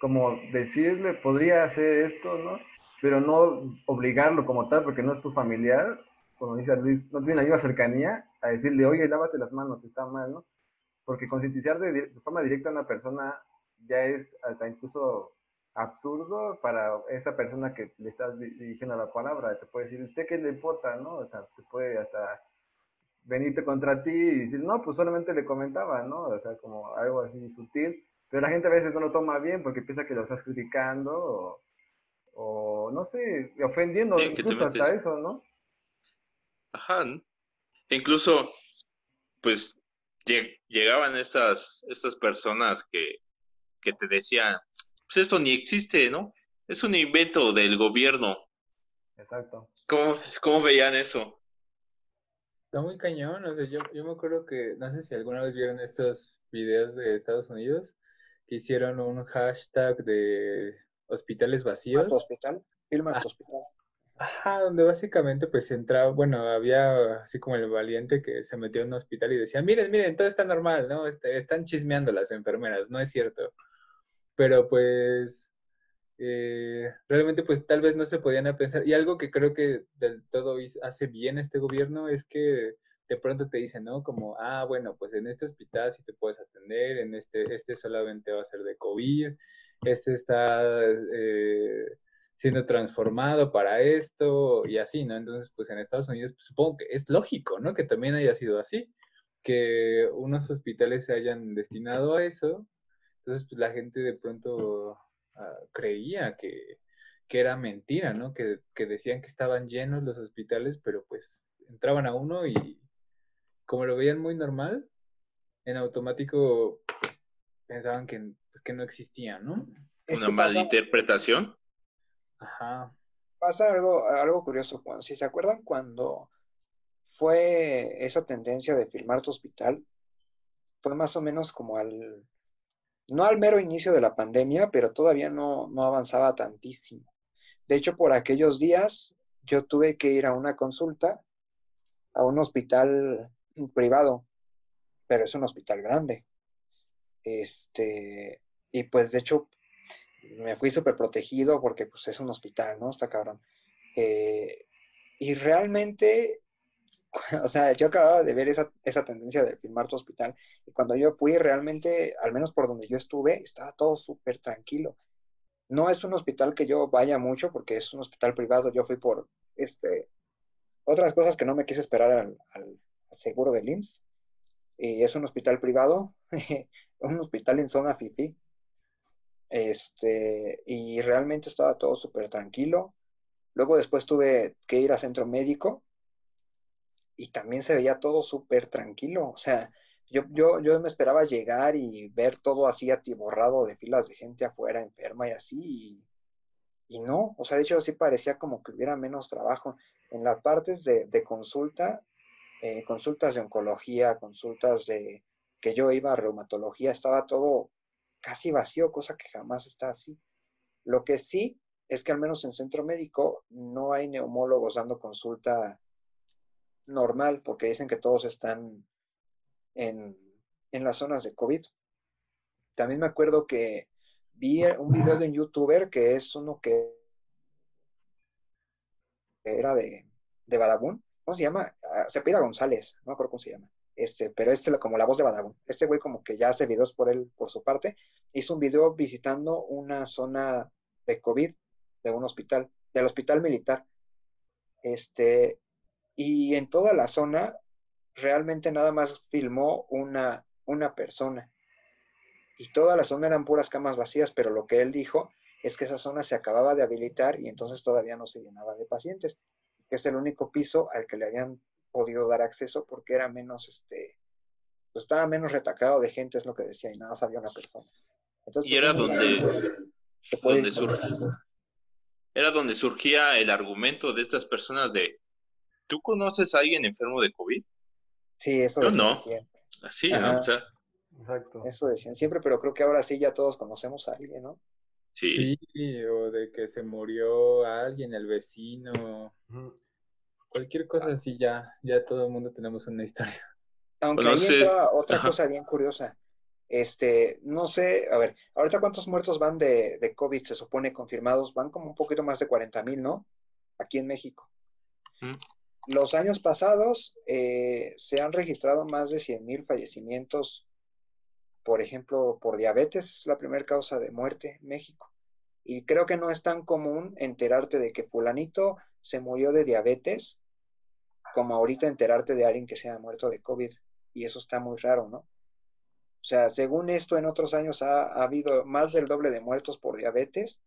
como decirle, podría hacer esto, ¿no? Pero no obligarlo como tal, porque no es tu familiar, como dice Luis, no tiene la misma cercanía a decirle, oye, lávate las manos, está mal, ¿no? Porque concientizar de, forma directa a una persona ya es hasta incluso absurdo para esa persona que le estás dirigiendo la palabra. Te puede decir, ¿usted qué le importa, no? O sea, te puede hasta venirte contra ti y decir, no, pues solamente le comentaba, ¿no? O sea, como algo así sutil pero la gente a veces no lo toma bien porque piensa que lo estás criticando o, no sé, ofendiendo incluso hasta eso, ¿no? Ajá. Incluso, pues, llegaban estas, estas personas que, que te decían, pues esto ni existe, ¿no? Es un invento del gobierno. Exacto. ¿Cómo, cómo veían eso? Está muy cañón, o sea, yo, yo me acuerdo que, no sé si alguna vez vieron estos videos de Estados Unidos, que hicieron un hashtag de hospitales vacíos. ¿Tu hospital? Filma Ah. tu hospital. Ajá, donde básicamente pues entraba, bueno, había así como el valiente que se metió en un hospital y decía, miren, miren, todo está normal, ¿no? Este, están chismeando las enfermeras, no es cierto. Pero pues eh, realmente pues tal vez no se podían pensar. Y algo que creo que del todo hace bien este gobierno es que de pronto te dicen, ¿no? Como, ah, bueno, pues en este hospital sí te puedes atender, en este, este solamente va a ser de COVID, este está... eh, siendo transformado para esto y así, ¿no? Entonces, pues en Estados Unidos pues, supongo que es lógico, ¿no? Que también haya sido así, que unos hospitales se hayan destinado a eso, entonces pues la gente de pronto ah, creía que, que era mentira, ¿no? Que, que decían que estaban llenos los hospitales, pero pues entraban a uno y como lo veían muy normal, en automático pensaban que, pues, que no existía, ¿no? Es ¿Una que pasa- malinterpretación? Ajá. pasa algo, algo curioso. Cuando, si se acuerdan cuando fue esa tendencia de filmar tu hospital, fue más o menos como al, no al mero inicio de la pandemia, pero todavía no, no avanzaba tantísimo. De hecho, por aquellos días yo tuve que ir a una consulta a un hospital privado, pero es un hospital grande. Este, y pues de hecho me fui súper protegido porque pues es un hospital, ¿no? Está cabrón. Eh, y realmente, o sea, yo acababa de ver esa, esa tendencia de filmar tu hospital y cuando yo fui realmente, al menos por donde yo estuve, estaba todo súper tranquilo. No es un hospital que yo vaya mucho porque es un hospital privado, yo fui por este, otras cosas que no me quise esperar al, seguro del IMSS. Y es un hospital privado, un hospital en zona FIFI. Este, y realmente estaba todo súper tranquilo. Luego después tuve que ir a centro médico y también se veía todo súper tranquilo. O sea, yo, yo, yo me esperaba llegar y ver todo así atiborrado de filas de gente afuera enferma y así. Y, no, o sea, de hecho sí parecía como que hubiera menos trabajo. En las partes de, de consulta, eh, consultas de oncología, consultas de que yo iba a reumatología, estaba todo casi vacío, cosa que jamás está así. Lo que sí es que al menos en centro médico no hay neumólogos dando consulta normal, porque dicen que todos están en, en las zonas de COVID. También me acuerdo que vi un video de un youtuber que es uno que era de, de Badabun. ¿Cómo se llama? Ah, se pida González, no me acuerdo cómo se llama. Este, pero este como la voz de Badabun. Este güey como que ya hace videos por él, por su parte. Hizo un video visitando una zona de COVID de un hospital, del hospital militar. Este, y en toda la zona realmente nada más filmó una, una persona. Y toda la zona eran puras camas vacías, pero lo que él dijo es que esa zona se acababa de habilitar y entonces todavía no se llenaba de pacientes, que es el único piso al que le habían podido dar acceso porque era menos, este, pues estaba menos retacado de gente, es lo que decía, y nada más había una persona. Entonces, Y era pues, donde, se puede donde ir surge. era donde surgía el argumento de estas personas de, ¿tú conoces a alguien enfermo de COVID? Sí, eso Yo decían no. siempre. Así, Ajá. ¿no? O sea, Exacto. Eso decían siempre, pero creo que ahora sí ya todos conocemos a alguien, ¿no? sí. Sí, o de que se murió alguien, el vecino, cualquier cosa así, ya, ya todo el mundo tenemos una historia. Aunque Bueno, ahí sí, entra otra ajá. cosa bien curiosa. Este, no sé, a ver, ahorita cuántos muertos van de, de COVID, se supone confirmados, van como un poquito más de 40 mil, ¿no? Aquí en México. Ujú. Los años pasados eh, se han registrado más de 100 mil fallecimientos, por ejemplo, por diabetes, es la primera causa de muerte en México. Y creo que no es tan común enterarte de que fulanito se murió de diabetes como ahorita enterarte de alguien que se ha muerto de COVID. Y eso está muy raro, ¿no? O sea, según esto, en otros años ha, ha habido más del doble de muertos por diabetes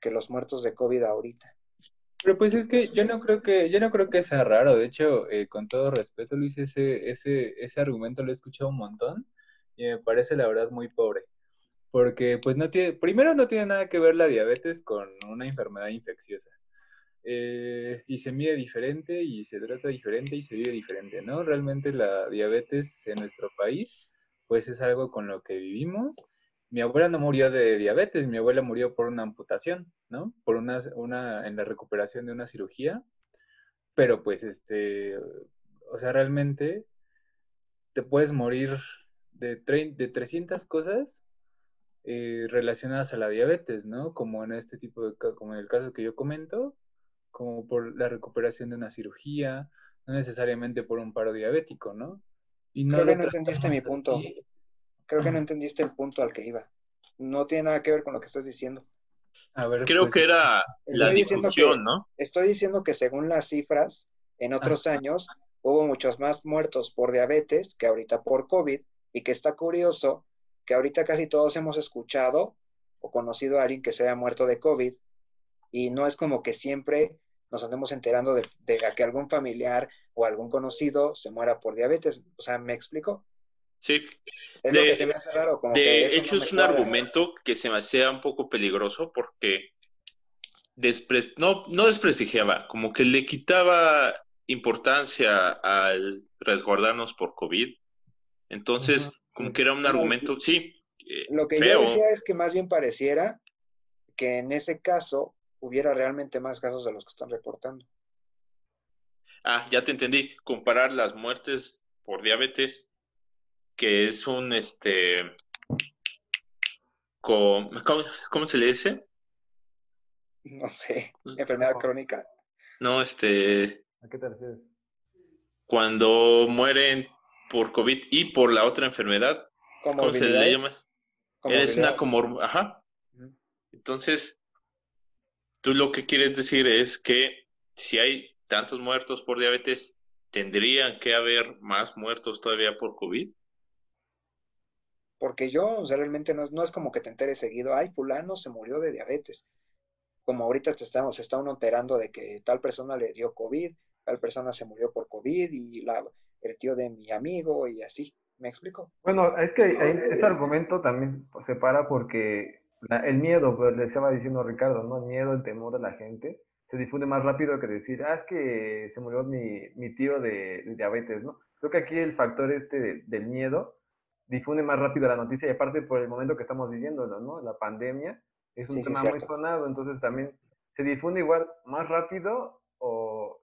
que los muertos de COVID ahorita. Pero pues es que yo no creo que, yo no creo que sea raro. De hecho, eh, con todo respeto, Luis, ese, ese, ese argumento lo he escuchado un montón y me parece la verdad muy pobre. Porque pues no tiene, primero no tiene nada que ver la diabetes con una enfermedad infecciosa. eh, y se mide diferente y se trata diferente y se vive diferente, ¿no? Realmente la diabetes en nuestro país, pues es algo con lo que vivimos. Mi abuela no murió de diabetes, mi abuela murió por una amputación, ¿no? Por una, una en la recuperación de una cirugía, pero pues este, o sea, realmente te puedes morir de, de 300 cosas eh, relacionadas a la diabetes, ¿no? Como en este tipo de, como en el caso que yo comento, como por la recuperación de una cirugía, no necesariamente por un paro diabético, ¿no? Y no Creo que no entendiste mi punto. Creo que no entendiste el punto al que iba. No tiene nada que ver con lo que estás diciendo. A ver, Creo pues, que era la difusión, ¿no? Estoy diciendo que según las cifras, en otros años hubo muchos más muertos por diabetes que ahorita por COVID y que está curioso que ahorita casi todos hemos escuchado o conocido a alguien que se haya muerto de COVID y no es como que siempre nos andemos enterando de, que algún familiar o algún conocido se muera por diabetes. O sea, ¿me explico? Sí. Es de, lo que se me hace raro. de hecho, es un argumento que se me hacía un poco peligroso porque no, no desprestigiaba, como que le quitaba importancia al resguardarnos por COVID. Entonces, como que era un argumento, sí. Eh, lo que yo decía es que más bien pareciera que en ese caso hubiera realmente más casos de los que están reportando. Ah, ya te entendí. Comparar las muertes por diabetes, que es un, este, ¿cómo, cómo se le dice? No sé, enfermedad crónica. No, este... ¿A qué te refieres? Cuando mueren por COVID y por la otra enfermedad. ¿Cómo se le llama? Eres una como... Ajá. Entonces, Tú lo que quieres decir es que si hay tantos muertos por diabetes, ¿tendrían que haber más muertos todavía por COVID? Porque yo, o sea, realmente no es, no es como que te enteres seguido, ay, fulano se murió de diabetes. Como ahorita te estamos, se está uno enterando de que tal persona le dio COVID, tal persona se murió por COVID y la, el tío de mi amigo y así. ¿Me explico? Bueno, es que ese argumento también se para porque el miedo, pues le estaba diciendo Ricardo, ¿no? El miedo, el temor de la gente se difunde más rápido que decir, ah, es que se murió mi, mi tío de, diabetes, ¿no? Creo que aquí el factor este del miedo difunde más rápido la noticia y aparte por el momento que estamos viviendo, ¿no? La pandemia es un tema muy sonado, entonces también se difunde igual más rápido o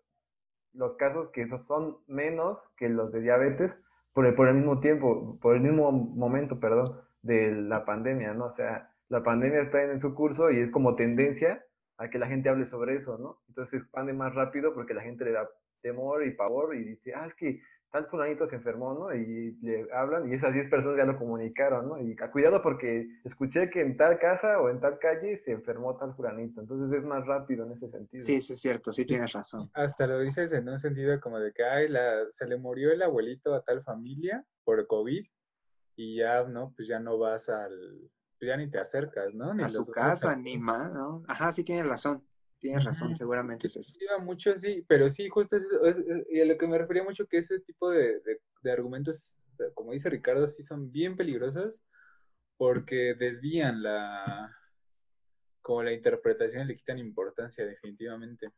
los casos que son menos que los de diabetes por el, por el mismo tiempo, por el mismo momento, perdón, de la pandemia, ¿no? O sea, la pandemia está en su curso y es como tendencia a que la gente hable sobre eso, ¿no? Entonces se expande más rápido porque la gente le da temor y pavor y dice, ah, es que tal fulanito se enfermó, ¿no? Y le hablan y esas 10 personas ya lo comunicaron, ¿no? Y cuidado porque escuché que en tal casa o en tal calle se enfermó tal fulanito. Entonces es más rápido en ese sentido. Sí, sí es cierto, sí tienes razón. Hasta lo dices en un sentido como de que, ay, la, se le murió el abuelito a tal familia por COVID y ya, ¿no? Pues ya no vas al, pues, ya ni te acercas, ¿no? Ni a su casa, ni más, ¿no? Ajá, sí tienes razón. Tienes razón, seguramente es eso. mucho, sí, pero sí, justo es, y a lo que me refería mucho que ese tipo de, argumentos, como dice Ricardo, sí son bien peligrosos porque desvían la, como la interpretación y le quitan importancia definitivamente.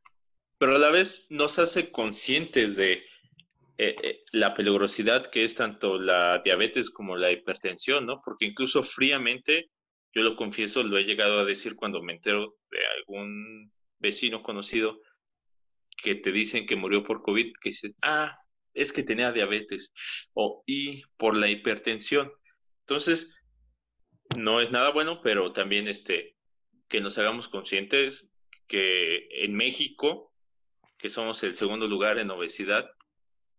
Pero a la vez nos hace conscientes de eh, eh, la peligrosidad que es tanto la diabetes como la hipertensión, ¿no? Porque incluso fríamente yo lo confieso, lo he llegado a decir cuando me entero de algún vecino conocido que te dicen que murió por COVID, que dice, ah, es que tenía diabetes o y por la hipertensión. Entonces, no es nada bueno, pero también este, que nos hagamos conscientes que en México, que somos el segundo lugar en obesidad,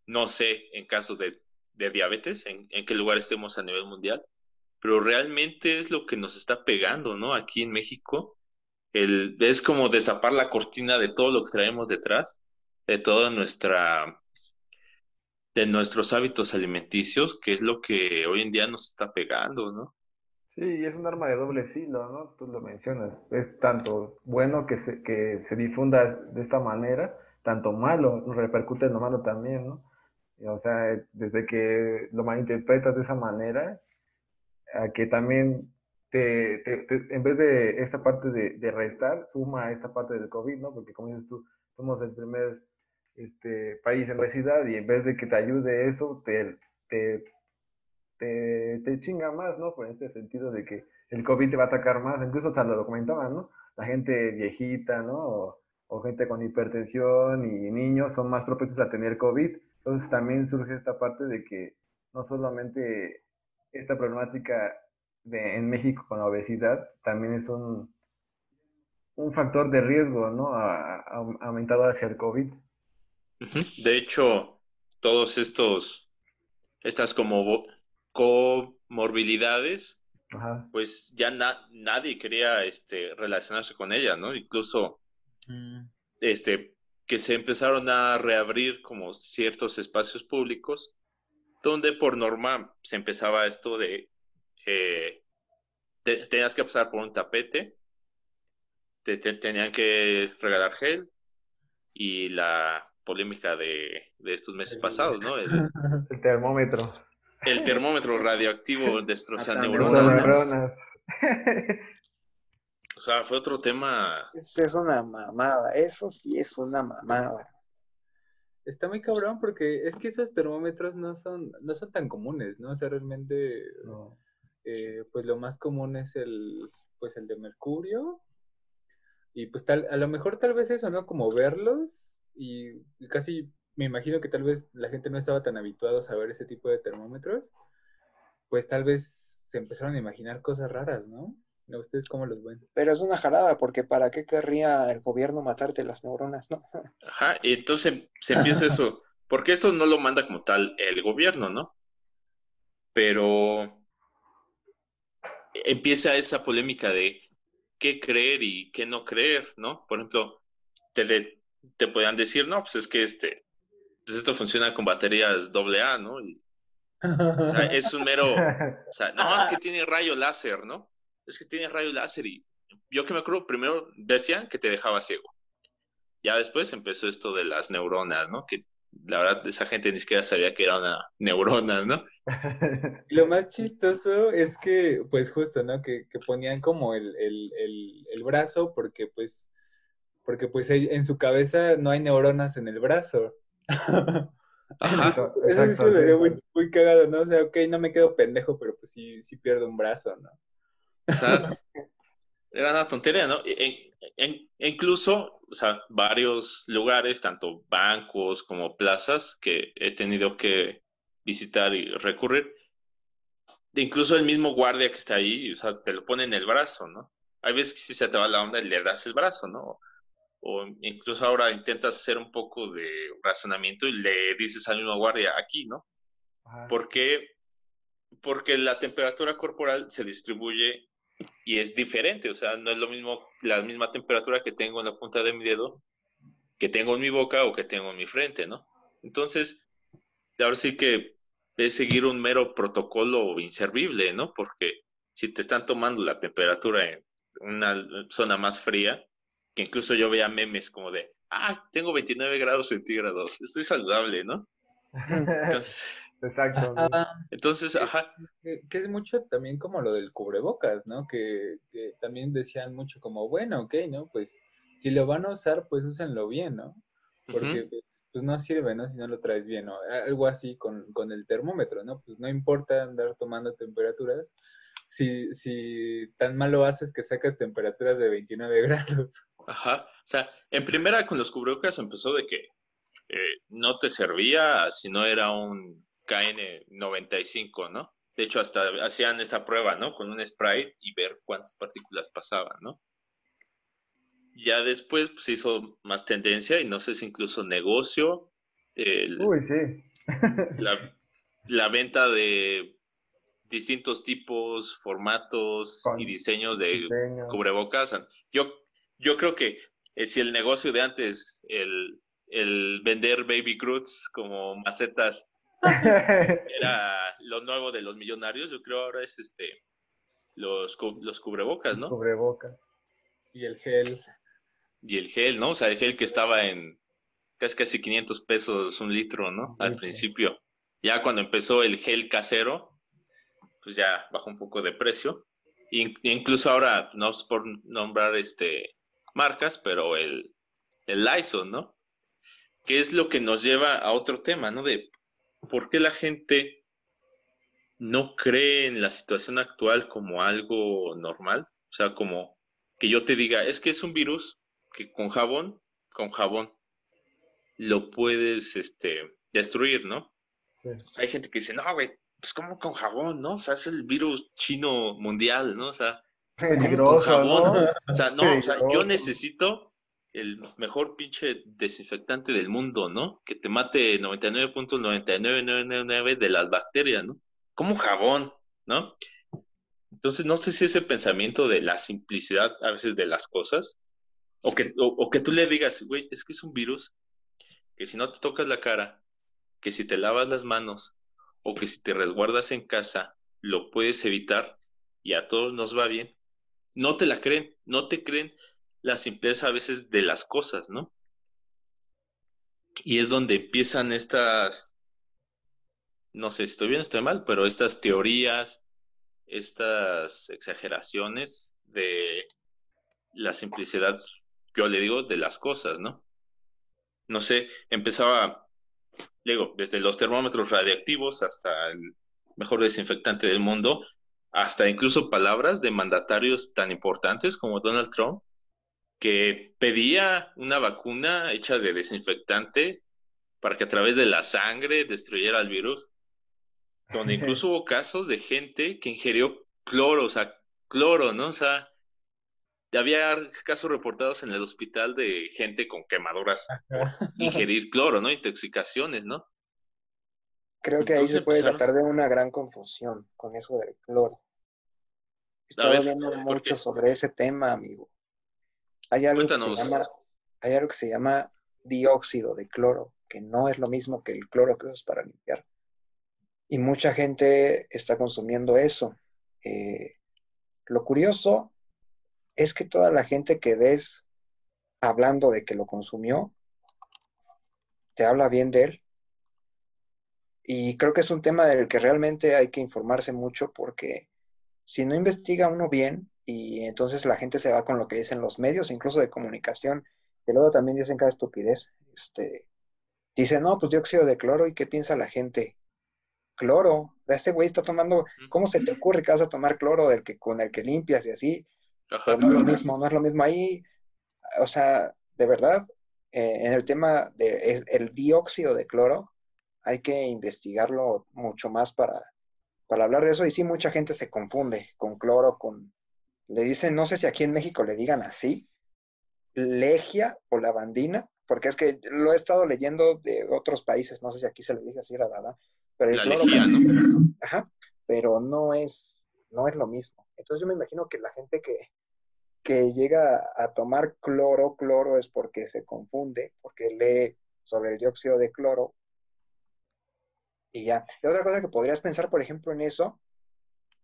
no sé en caso de, diabetes, en, en, qué lugar estemos a nivel mundial, pero realmente es lo que nos está pegando, ¿no? Aquí en México, es como destapar la cortina de todo lo que traemos detrás, de toda nuestra, de nuestros hábitos alimenticios, que es lo que hoy en día nos está pegando, ¿no? Sí, es un arma de doble filo, ¿no? Tú lo mencionas. Es tanto bueno que se, que se difunda de esta manera, tanto malo, repercute en lo malo también, ¿no? O sea, desde que lo malinterpretas de esa manera, a que también te, en vez de esta parte de, restar, suma esta parte del COVID, ¿no? Porque como dices tú, somos el primer este, país en obesidad y en vez de que te ayude eso, te, te, te, chinga más, ¿no? Por este sentido de que el COVID te va a atacar más, incluso hasta lo documentaban, ¿no? La gente viejita, ¿no? O, gente con hipertensión y niños son más propensos a tener COVID. Entonces también surge esta parte de que no solamente esta problemática de, en México con la obesidad también es un, un factor de riesgo, ¿no? aumentado hacia el COVID. De hecho, todos estos, estas como comorbilidades, pues ya nadie quería este, relacionarse con ella, ¿no? Incluso, mm. este, que se empezaron a reabrir como ciertos espacios públicos, donde por norma se empezaba esto de, eh, tenías que pasar por un tapete, te, tenían que regalar gel y la polémica de, estos meses pasados, ¿no? El, termómetro. El termómetro radioactivo destroza neuronas. O sea, fue otro tema. Eso es una mamada, eso sí es una mamada. Está muy cabrón porque es que esos termómetros no son, no son tan comunes, ¿no? O sea, realmente, eh, pues lo más común es el, pues el de mercurio. Y pues tal, a lo mejor tal vez eso, ¿no? Como verlos y casi me imagino que tal vez la gente no estaba tan habituada a saber ese tipo de termómetros, pues tal vez se empezaron a imaginar cosas raras, ¿no? ¿Ustedes cómo los ven? Pero es una jarada, porque ¿para qué querría el gobierno matarte las neuronas, no? Ajá, y entonces se empieza eso, porque esto no lo manda como tal el gobierno, ¿no? Pero empieza esa polémica de qué creer y qué no creer, ¿no? Por ejemplo, te, te podían decir, no, pues es que este, pues esto funciona con baterías AA, ¿no? o sea, es un mero, o sea, no, es que tiene rayo láser, ¿no? Es que tiene rayo láser y yo que me acuerdo, primero decían que te dejaba ciego. Ya después empezó esto de las neuronas, ¿no? Que la verdad esa gente ni siquiera sabía que era una neurona, ¿no? Lo más chistoso es que, pues justo, ¿no? Que, que ponían como el, el, el, el, brazo porque pues porque pues en su cabeza no hay neuronas en el brazo. Ajá, Eso sí se me dio muy, cagado, ¿no? O sea, ok, no me quedo pendejo, pero pues sí, sí pierdo un brazo, ¿no? O sea, era una tontería, ¿no? En, incluso, o sea, varios lugares, tanto bancos como plazas, que he tenido que visitar y recurrir, incluso el mismo guardia que está ahí, o sea, te lo pone en el brazo, ¿no? Hay veces que si se te va la onda le das el brazo, ¿no? o incluso ahora intentas hacer un poco de razonamiento y le dices al mismo guardia aquí, ¿no? ¿Por qué? Porque la temperatura corporal se distribuye y es diferente, o sea, no es lo mismo la misma temperatura que tengo en la punta de mi dedo que tengo en mi boca o que tengo en mi frente, ¿no? Entonces, ahora sí que es seguir un mero protocolo inservible, ¿no? Porque si te están tomando la temperatura en una zona más fría, que incluso yo veía memes como de, ah, tengo 29 grados centígrados, estoy saludable, ¿no? Entonces, Exacto. Entonces, ajá. Que, es mucho también como lo del cubrebocas, ¿no? Que, también decían mucho como, bueno, ok, ¿no? Pues si lo van a usar, pues úsenlo bien, ¿no? Porque pues, pues, no sirve, ¿no? Si no lo traes bien, ¿no? Algo así con, con el termómetro, ¿no? Pues no importa andar tomando temperaturas, si, si tan malo haces que sacas temperaturas de 29 grados. Ajá. O sea, en primera con los cubrebocas empezó de que eh, no te servía si no era un KN95, ¿no? De hecho, hasta hacían esta prueba, ¿no? Con un spray y ver cuántas partículas pasaban, ¿no? Ya después pues, se hizo más tendencia y no sé si incluso negocio. Uy, sí. la, la venta de distintos tipos, formatos y diseños de cubrebocas. Yo, yo creo que eh, si el negocio de antes, el, vender baby Groots como macetas, era lo nuevo de los millonarios, yo creo ahora es este los, los cubrebocas, ¿no? Cubrebocas. Y el gel. Y el gel, ¿no? O sea, el gel que estaba en casi casi 500 pesos un litro, ¿no? Al principio. Ya cuando empezó el gel casero, pues ya bajó un poco de precio. incluso ahora, no es por nombrar este marcas, pero el, el Lysol, ¿no? Que es lo que nos lleva a otro tema, ¿no? De por qué la gente no cree en la situación actual como algo normal. O sea, como que yo te diga, es que es un virus que con jabón, con jabón, lo puedes este, destruir, ¿no? Hay gente que dice, no, güey, pues como con jabón, ¿no? O sea, es el virus chino mundial, ¿no? O sea, con jabón. O sea, no, o sea, yo necesito el mejor pinche desinfectante del mundo, ¿no? Que te mate 99.99999 de las bacterias, ¿no? Como jabón, ¿no? Entonces, no sé si ese pensamiento de la simplicidad a veces de las cosas, o que, o que tú le digas, güey, es que es un virus, que si no te tocas la cara, que si te lavas las manos, o que si te resguardas en casa, lo puedes evitar y a todos nos va bien. No te la creen, no te creen la simpleza a veces de las cosas, ¿no? Y es donde empiezan estas, no sé si estoy bien o estoy mal, pero estas teorías, estas exageraciones de la simplicidad, yo le digo, de las cosas, ¿no? No sé, empezaba, digo, desde los termómetros radiactivos hasta el mejor desinfectante del mundo, hasta incluso palabras de mandatarios tan importantes como Donald Trump, que pedía una vacuna hecha de desinfectante para que a través de la sangre destruyera el virus, donde incluso hubo casos de gente que ingirió cloro, o sea, cloro, ¿no? O sea, había casos reportados en el hospital de gente con quemaduras por ingerir cloro, ¿no? Intoxicaciones, ¿no? Creo que ahí se puede tratar de una gran confusión con eso del cloro. Estaba viendo mucho sobre ese tema, amigo. Hay algo, que se llama, hay algo que se llama dióxido de cloro, que no es lo mismo que el cloro que usas para limpiar. Y mucha gente está consumiendo eso. Eh, lo curioso es que toda la gente que ves hablando de que lo consumió, te habla bien de él. Y creo que es un tema del que realmente hay que informarse mucho porque si no investiga uno bien, y entonces la gente se va con lo que dicen los medios, incluso de comunicación, que luego también dicen cada estupidez. Este, dicen, no, pues dióxido de cloro, ¿y qué piensa la gente? Cloro, ese güey está tomando, ¿cómo se te ocurre que vas a tomar cloro del que, con el que limpias y así? Pues no es lo mismo, no es lo mismo ahí, o sea, de verdad, eh, en el tema del el dióxido de cloro, hay que investigarlo mucho más para, para hablar de eso. Y sí, mucha gente se confunde con cloro, con le dicen, no sé si aquí en México le digan así, legia o lavandina, porque es que lo he estado leyendo de otros países, no sé si aquí se le dice así, la verdad. Pero la legia, ¿no? Ajá, pero no es, no es lo mismo. Entonces yo me imagino que la gente que, que llega a tomar cloro, cloro es porque se confunde, porque lee sobre el dióxido de cloro y ya. Y otra cosa que podrías pensar, por ejemplo, en eso,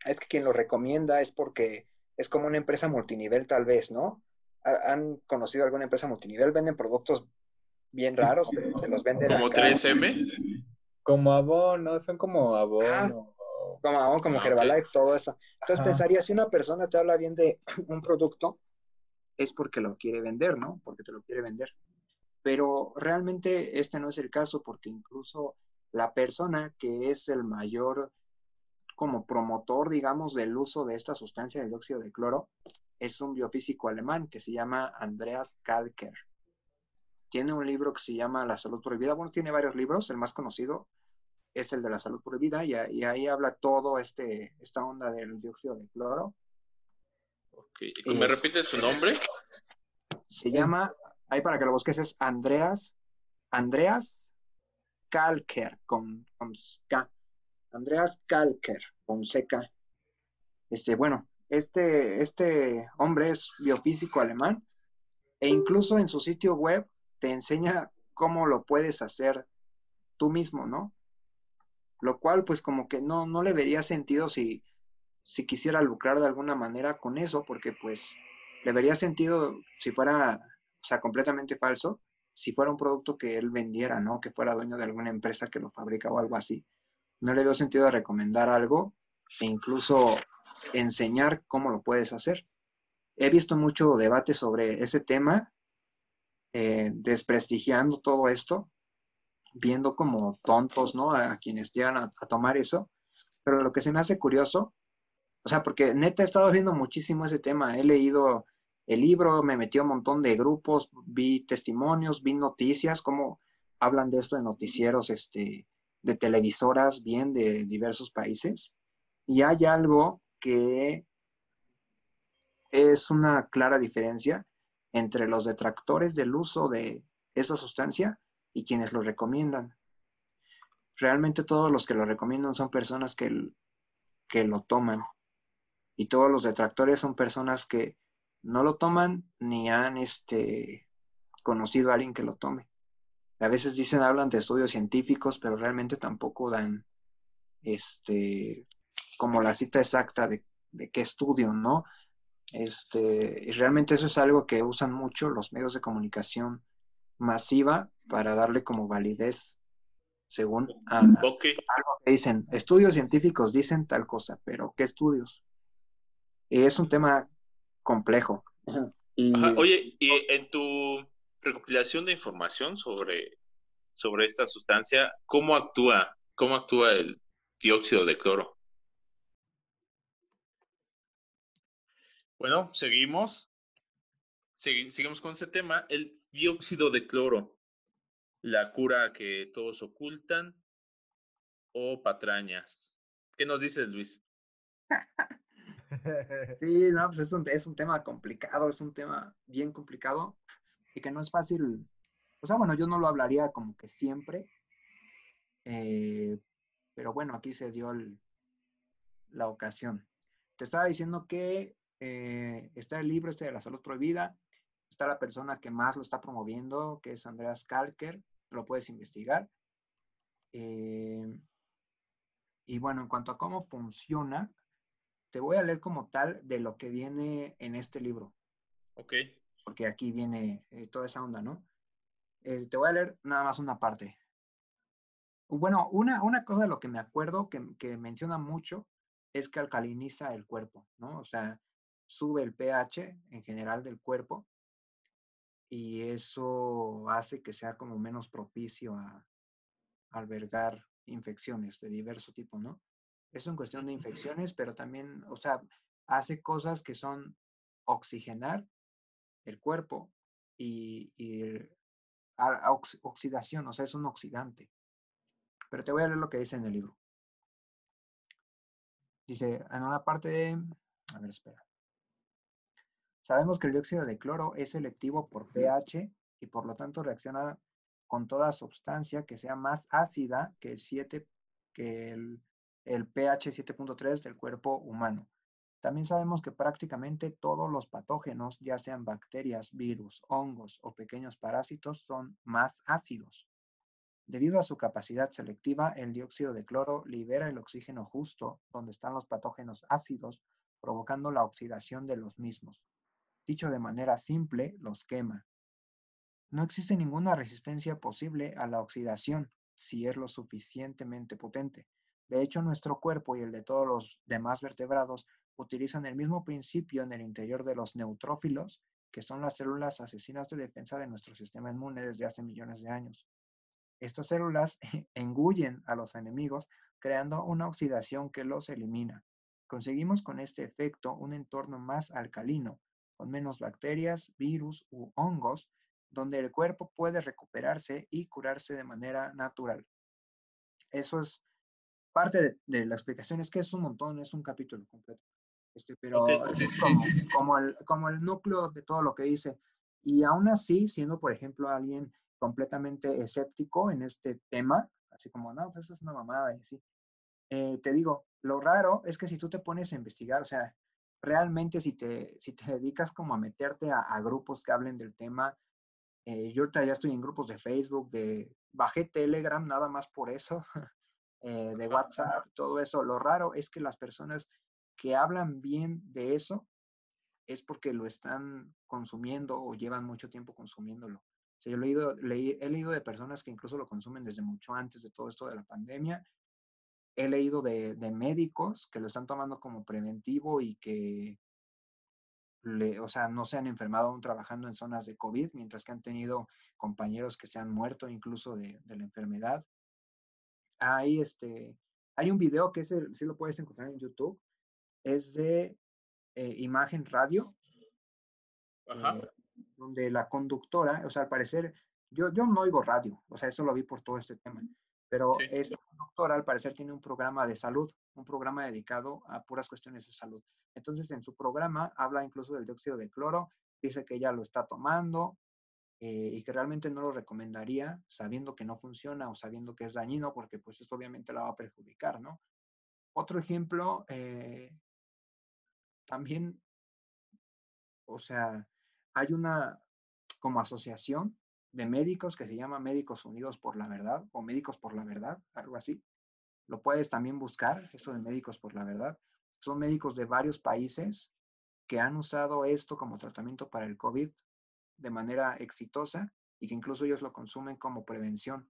es que quien lo recomienda es porque es como una empresa multinivel tal vez, ¿no? ¿Han conocido alguna empresa multinivel? Venden productos bien raros, pero te los venden. ¿Como 3M? Como Avon, ¿no? Son como Avon. Como Avon, como ah, Herbalife, todo eso. Entonces pensaría, si una persona te habla bien de un producto, es porque lo quiere vender, ¿no? Porque te lo quiere vender. Pero realmente este no es el caso porque incluso la persona que es el mayor como promotor, digamos, del uso de esta sustancia, el dióxido de cloro, es un biofísico alemán que se llama Andreas Kalker. Tiene un libro que se llama La salud prohibida. Bueno, tiene varios libros. El más conocido es el de la salud prohibida y, ahí habla todo este, esta onda del dióxido de cloro. Okay. ¿Me repite su nombre? Se llama, ahí para que lo busques, es Andreas, Andreas Kalker con, con K. Andreas Kalker, Fonseca. Este, bueno, este, este hombre es biofísico alemán e incluso en su sitio web te enseña cómo lo puedes hacer tú mismo, ¿no? Lo cual, pues como que no, no le vería sentido si, si quisiera lucrar de alguna manera con eso, porque pues le vería sentido si fuera, o sea, completamente falso, si fuera un producto que él vendiera, ¿no? Que fuera dueño de alguna empresa que lo fabrica o algo así no le veo sentido de recomendar algo e incluso enseñar cómo lo puedes hacer. He visto mucho debate sobre ese tema eh, desprestigiando todo esto, viendo como tontos, ¿no? A, quienes llegan a, tomar eso. Pero lo que se me hace curioso, o sea, porque neta he estado viendo muchísimo ese tema, he leído el libro, me metí a un montón de grupos, vi testimonios, vi noticias, cómo hablan de esto en noticieros, este, de televisoras, bien de diversos países. Y hay algo que es una clara diferencia entre los detractores del uso de esa sustancia y quienes lo recomiendan. Realmente todos los que lo recomiendan son personas que, que lo toman y todos los detractores son personas que no lo toman ni han este, conocido a alguien que lo tome. A veces dicen, hablan de estudios científicos, pero realmente tampoco dan este, como la cita exacta de, de qué estudio, ¿no? Este, y realmente eso es algo que usan mucho los medios de comunicación masiva para darle como validez según a, algo que dicen. Estudios científicos dicen tal cosa, pero ¿qué estudios? Y es un tema complejo. Y, Oye, y en tu recopilación de información sobre, sobre esta sustancia, ¿cómo actúa, cómo actúa el dióxido de cloro? Bueno, seguimos. seguimos con ese tema, el dióxido de cloro, la cura que todos ocultan o patrañas. ¿Qué nos dices, Luis? Sí, no, pues es un, es un tema complicado, es un tema bien complicado y que no es fácil. O sea, bueno, yo no lo hablaría como que siempre, eh, pero bueno, aquí se dio la ocasión. Te estaba diciendo que eh, está el libro este de la salud prohibida, está la persona que más lo está promoviendo, que es Andreas Kalker, lo puedes investigar. Eh, y bueno, en cuanto a cómo funciona, te voy a leer como tal de lo que viene en este libro. Ok. Porque aquí viene eh, toda esa onda, ¿no? te voy a leer nada más una parte. Bueno, una, una cosa de lo que me acuerdo que, que menciona mucho es que alcaliniza el cuerpo, ¿no? O sea, sube el pH en general del cuerpo y eso hace que sea como menos propicio a, albergar infecciones de diverso tipo, ¿no? Es en cuestión de infecciones, pero también, o sea, hace cosas que son oxigenar el cuerpo y, oxidación, o sea, es un oxidante. Pero te voy a leer lo que dice en el libro. Dice, en una parte de, a ver, espera. Sabemos que el dióxido de cloro es selectivo por pH y por lo tanto reacciona con toda sustancia que sea más ácida que el 7 que el, el pH 7.3 del cuerpo humano. También sabemos que prácticamente todos los patógenos, ya sean bacterias, virus, hongos o pequeños parásitos, son más ácidos. Debido a su capacidad selectiva, el dióxido de cloro libera el oxígeno justo donde están los patógenos ácidos, provocando la oxidación de los mismos. Dicho de manera simple, los quema. No existe ninguna resistencia posible a la oxidación si es lo suficientemente potente. De hecho, nuestro cuerpo y el de todos los demás vertebrados utilizan el mismo principio en el interior de los neutrófilos, que son las células asesinas de defensa de nuestro sistema inmune desde hace millones de años. Estas células engullen a los enemigos, creando una oxidación que los elimina. Conseguimos con este efecto un entorno más alcalino, con menos bacterias, virus u hongos, donde el cuerpo puede recuperarse y curarse de manera natural. Eso es parte de, la explicación, es que es un montón, es un capítulo completo. Este, pero es como, el, como el núcleo de todo lo que dice. Y aún así, siendo, por ejemplo, alguien completamente escéptico en este tema, así como, no, pues es una mamada y así. Eh, te digo, lo raro es que si tú te pones a investigar, o sea, realmente si te, si te dedicas como a meterte a, grupos que hablen del tema, eh, yo ahorita ya estoy en grupos de Facebook, de bajé Telegram nada más por eso, eh, de WhatsApp, todo eso. Lo raro es que las personas que hablan bien de eso es porque lo están consumiendo o llevan mucho tiempo consumiéndolo. O sea, yo he leído, he leído de personas que incluso lo consumen desde mucho antes de todo esto de la pandemia he leído de, médicos que lo están tomando como preventivo y que, o sea, no se han enfermado aún trabajando en zonas de COVID, mientras que han tenido compañeros que se han muerto incluso de, de la enfermedad. Hay, este, hay un video que sí lo puedes encontrar en YouTube, es de eh, Imagen Radio, Ajá. eh, donde la conductora, o sea, al parecer, yo, yo no oigo radio, o sea, eso lo vi por todo este tema, pero Sí. esta conductora al parecer tiene un programa de salud, un programa dedicado a puras cuestiones de salud. Entonces, en su programa habla incluso del dióxido de cloro, dice que ella lo está tomando eh, y que realmente no lo recomendaría sabiendo que no funciona o sabiendo que es dañino, porque pues esto obviamente la va a perjudicar, ¿no? Otro ejemplo, eh, también, o sea, hay una como asociación de médicos que se llama Médicos Unidos por la Verdad o Médicos por la Verdad, algo así. Lo puedes también buscar, eso de Médicos por la Verdad. Son médicos de varios países que han usado esto como tratamiento para el COVID de manera exitosa y que incluso ellos lo consumen como prevención.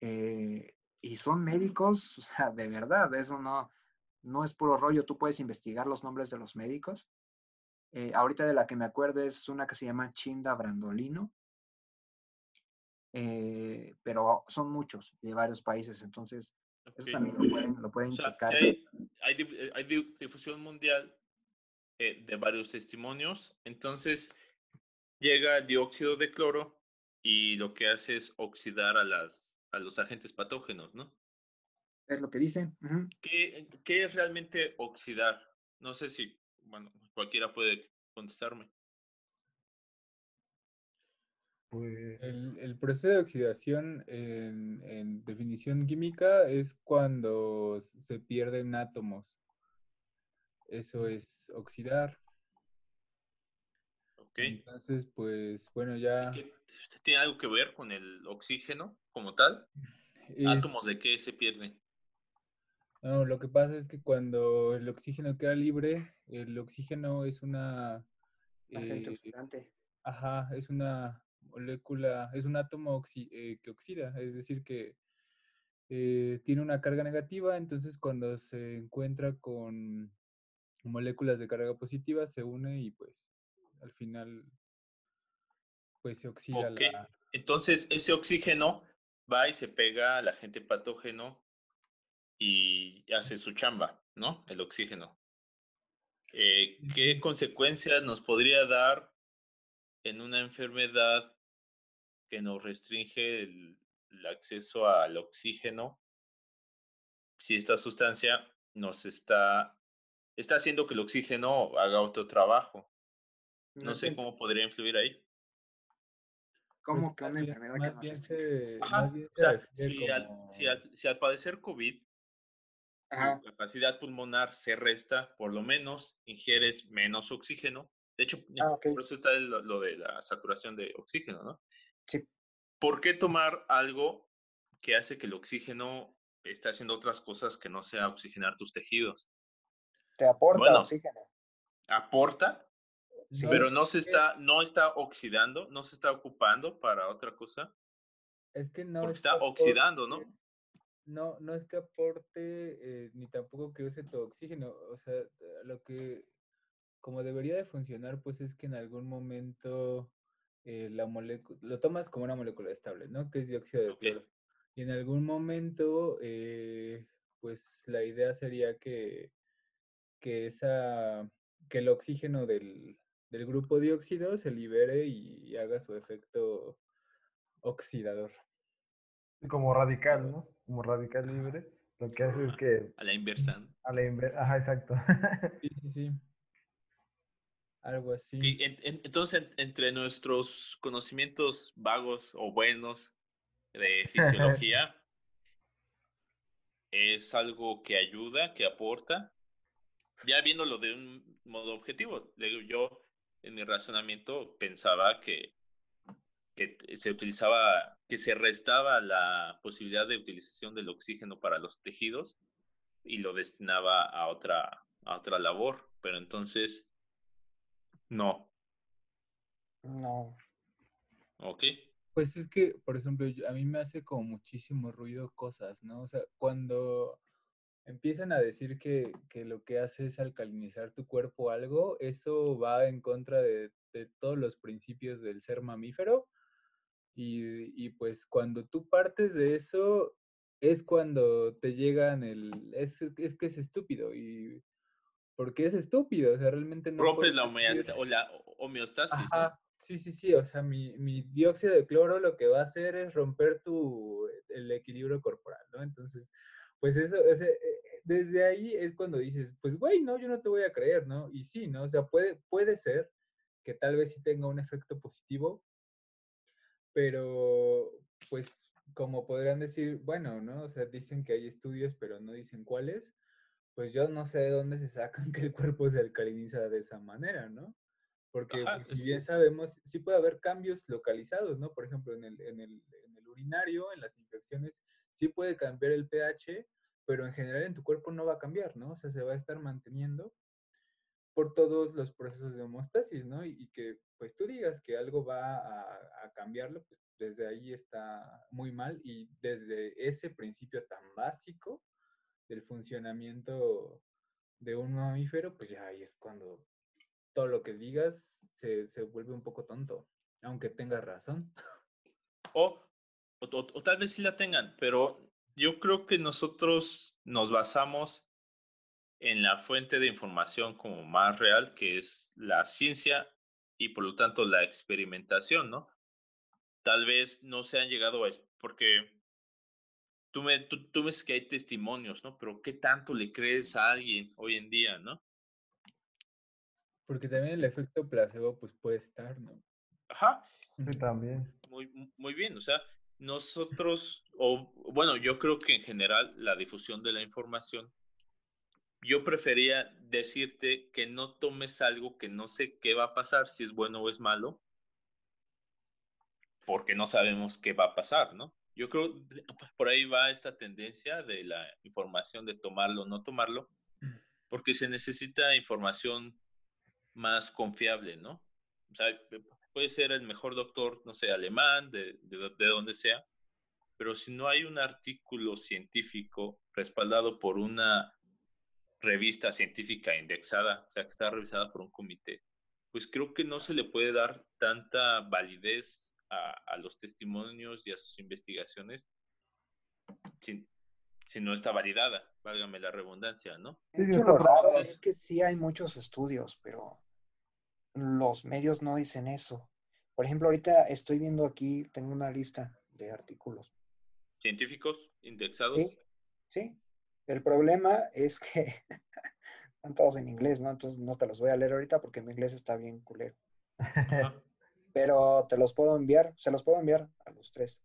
Eh, y son médicos, o sea, de verdad, eso no, no es puro rollo. Tú puedes investigar los nombres de los médicos. Eh, ahorita de la que me acuerdo es una que se llama Chinda Brandolino, eh, pero son muchos de varios países, entonces eso también lo pueden, lo pueden O sea, checar. hay, hay eh, hay difusión mundial eh, de varios testimonios. Entonces, llega el dióxido de cloro y lo que hace es oxidar a, las, a los agentes patógenos, ¿no? Es lo que dice. ¿Qué, qué es realmente oxidar? No sé si, bueno, cualquiera puede contestarme. Pues, El, el proceso de oxidación en, en definición química es cuando se pierden átomos. Eso es oxidar. ¿Ok? Entonces, pues bueno, ya ¿Qué- ¿Tiene algo que ver con el oxígeno como tal? es- ¿Átomos de qué se pierden? No, lo que pasa es que cuando el oxígeno queda libre, el oxígeno es una Agente eh, oxidante. Ajá, es una molécula, es un átomo oxi- eh, que oxida, es decir, que eh, tiene una carga negativa, entonces cuando se encuentra con moléculas de carga positiva se une y pues al final pues se oxida Ok. la... Entonces, ese oxígeno va y se pega al agente patógeno y hace su chamba, ¿no? El oxígeno. Eh, ¿Qué consecuencias nos podría dar en una enfermedad que nos restringe el, el acceso al oxígeno si esta sustancia nos está, está haciendo que el oxígeno haga otro trabajo? No sé cómo podría influir ahí. ¿Cómo pues, que más una enfermedad que más nos bien restringe? se- Ajá, más bien o se sea, refiere si al, como- si al- si al padecer COVID Ajá. tu capacidad pulmonar se resta, por lo menos ingieres menos oxígeno. De hecho, Ah, por eso está lo, lo de la saturación de oxígeno, ¿no? Sí. ¿Por qué tomar algo que hace que el oxígeno esté haciendo otras cosas que no sea oxigenar tus tejidos? Te aporta Bueno. oxígeno. Aporta, Sí. pero no se está, no está oxidando, no se está ocupando para otra cosa, Es que no porque está oxidando, ¿no? No, no es que aporte eh, ni tampoco que use tu oxígeno. O sea, lo que como debería de funcionar, pues es que en algún momento eh, la molécula, lo tomas como una molécula estable, ¿no? Que es dióxido de Ok. cloro. Y en algún momento, eh, pues la idea sería que, que esa, que el oxígeno del, del grupo dióxido se libere y haga su efecto oxidador. como radical, ¿no? Como radical libre. Lo que hace es que A la inversa. a la inversa, ajá, exacto. Sí, sí, sí. Algo así. Ok, en- en- entonces, en- entre nuestros conocimientos vagos o buenos de fisiología, es algo que ayuda, que aporta. Ya viéndolo de un modo objetivo, le digo, yo en mi razonamiento pensaba que, que se utilizaba, que se restaba la posibilidad de utilización del oxígeno para los tejidos y lo destinaba a otra, a otra labor, pero entonces no. No. Ok. Pues es que, por ejemplo, yo- a mí me hace como muchísimo ruido cosas, ¿no? O sea, cuando, empiezan a decir que, lo que hace es alcalinizar tu cuerpo algo, eso va en contra de, todos los principios del ser mamífero. Y, pues cuando tú partes de eso, es cuando te llegan el... Es, es que es estúpido y... Porque es estúpido, o sea, realmente no... Rompes la, homeostasis. Sí, sí, sí, o sea, mi, mi, dióxido de cloro lo que va a hacer es romper tu, el equilibrio corporal, ¿no? Entonces, pues eso, ese, eh, desde ahí es cuando dices, pues güey, no, yo no te voy a creer, ¿no? Y sí, ¿no? O sea, puede, puede ser que tal vez sí tenga un efecto positivo, pero pues como podrían decir, bueno, ¿no? O sea, dicen que hay estudios, pero no dicen cuáles, pues yo no sé de dónde se sacan que el cuerpo se alcaliniza de esa manera, ¿no? Porque pues, si bien sabemos, sí puede haber cambios localizados, ¿no? Por ejemplo, en el, en el, en el urinario, en las infecciones, sí puede cambiar el pH, pero en general en tu cuerpo no va a cambiar, ¿no? O sea, se va a estar manteniendo por todos los procesos de homeostasis, ¿no? Y, que pues tú digas que algo va a, cambiarlo, pues desde ahí está muy mal y desde ese principio tan básico del funcionamiento de un mamífero, pues ya ahí es cuando todo lo que digas se, vuelve un poco tonto, aunque tengas razón. o, o, tal vez sí la tengan, pero yo creo que nosotros nos basamos en la fuente de información como más real, que es la ciencia y por lo tanto la experimentación, ¿no? Tal vez no se han llegado a eso, porque tú me, tú, ves que hay testimonios, ¿no? Pero ¿qué tanto le crees a alguien hoy en día, ¿no? Porque también el efecto placebo, pues puede estar, ¿no? Ajá. Sí, también. Muy, muy bien, o sea, nosotros, o bueno, yo creo que en general la difusión de la información, yo prefería decirte que no tomes algo que no sé qué va a pasar, si es bueno o es malo, porque no sabemos qué va a pasar, ¿no? Yo creo por ahí va esta tendencia de la información de tomarlo o no tomarlo, porque se necesita información más confiable, ¿no? O sea, puede ser el mejor doctor, no sé, alemán, de, de, donde sea, pero si no hay un artículo científico respaldado por una revista científica indexada, o sea, que está revisada por un comité, pues creo que no se le puede dar tanta validez a, los testimonios y a sus investigaciones si, si, no está validada, válgame la redundancia, ¿no? Lo raro es que sí hay muchos estudios, pero los medios no dicen eso. Por ejemplo, ahorita estoy viendo aquí, tengo una lista de artículos. ¿Científicos indexados? Sí, sí. El problema es que están todos en inglés, ¿no? Entonces no te los voy a leer ahorita porque mi inglés está bien culero. Pero te los puedo enviar, se los puedo enviar a los tres.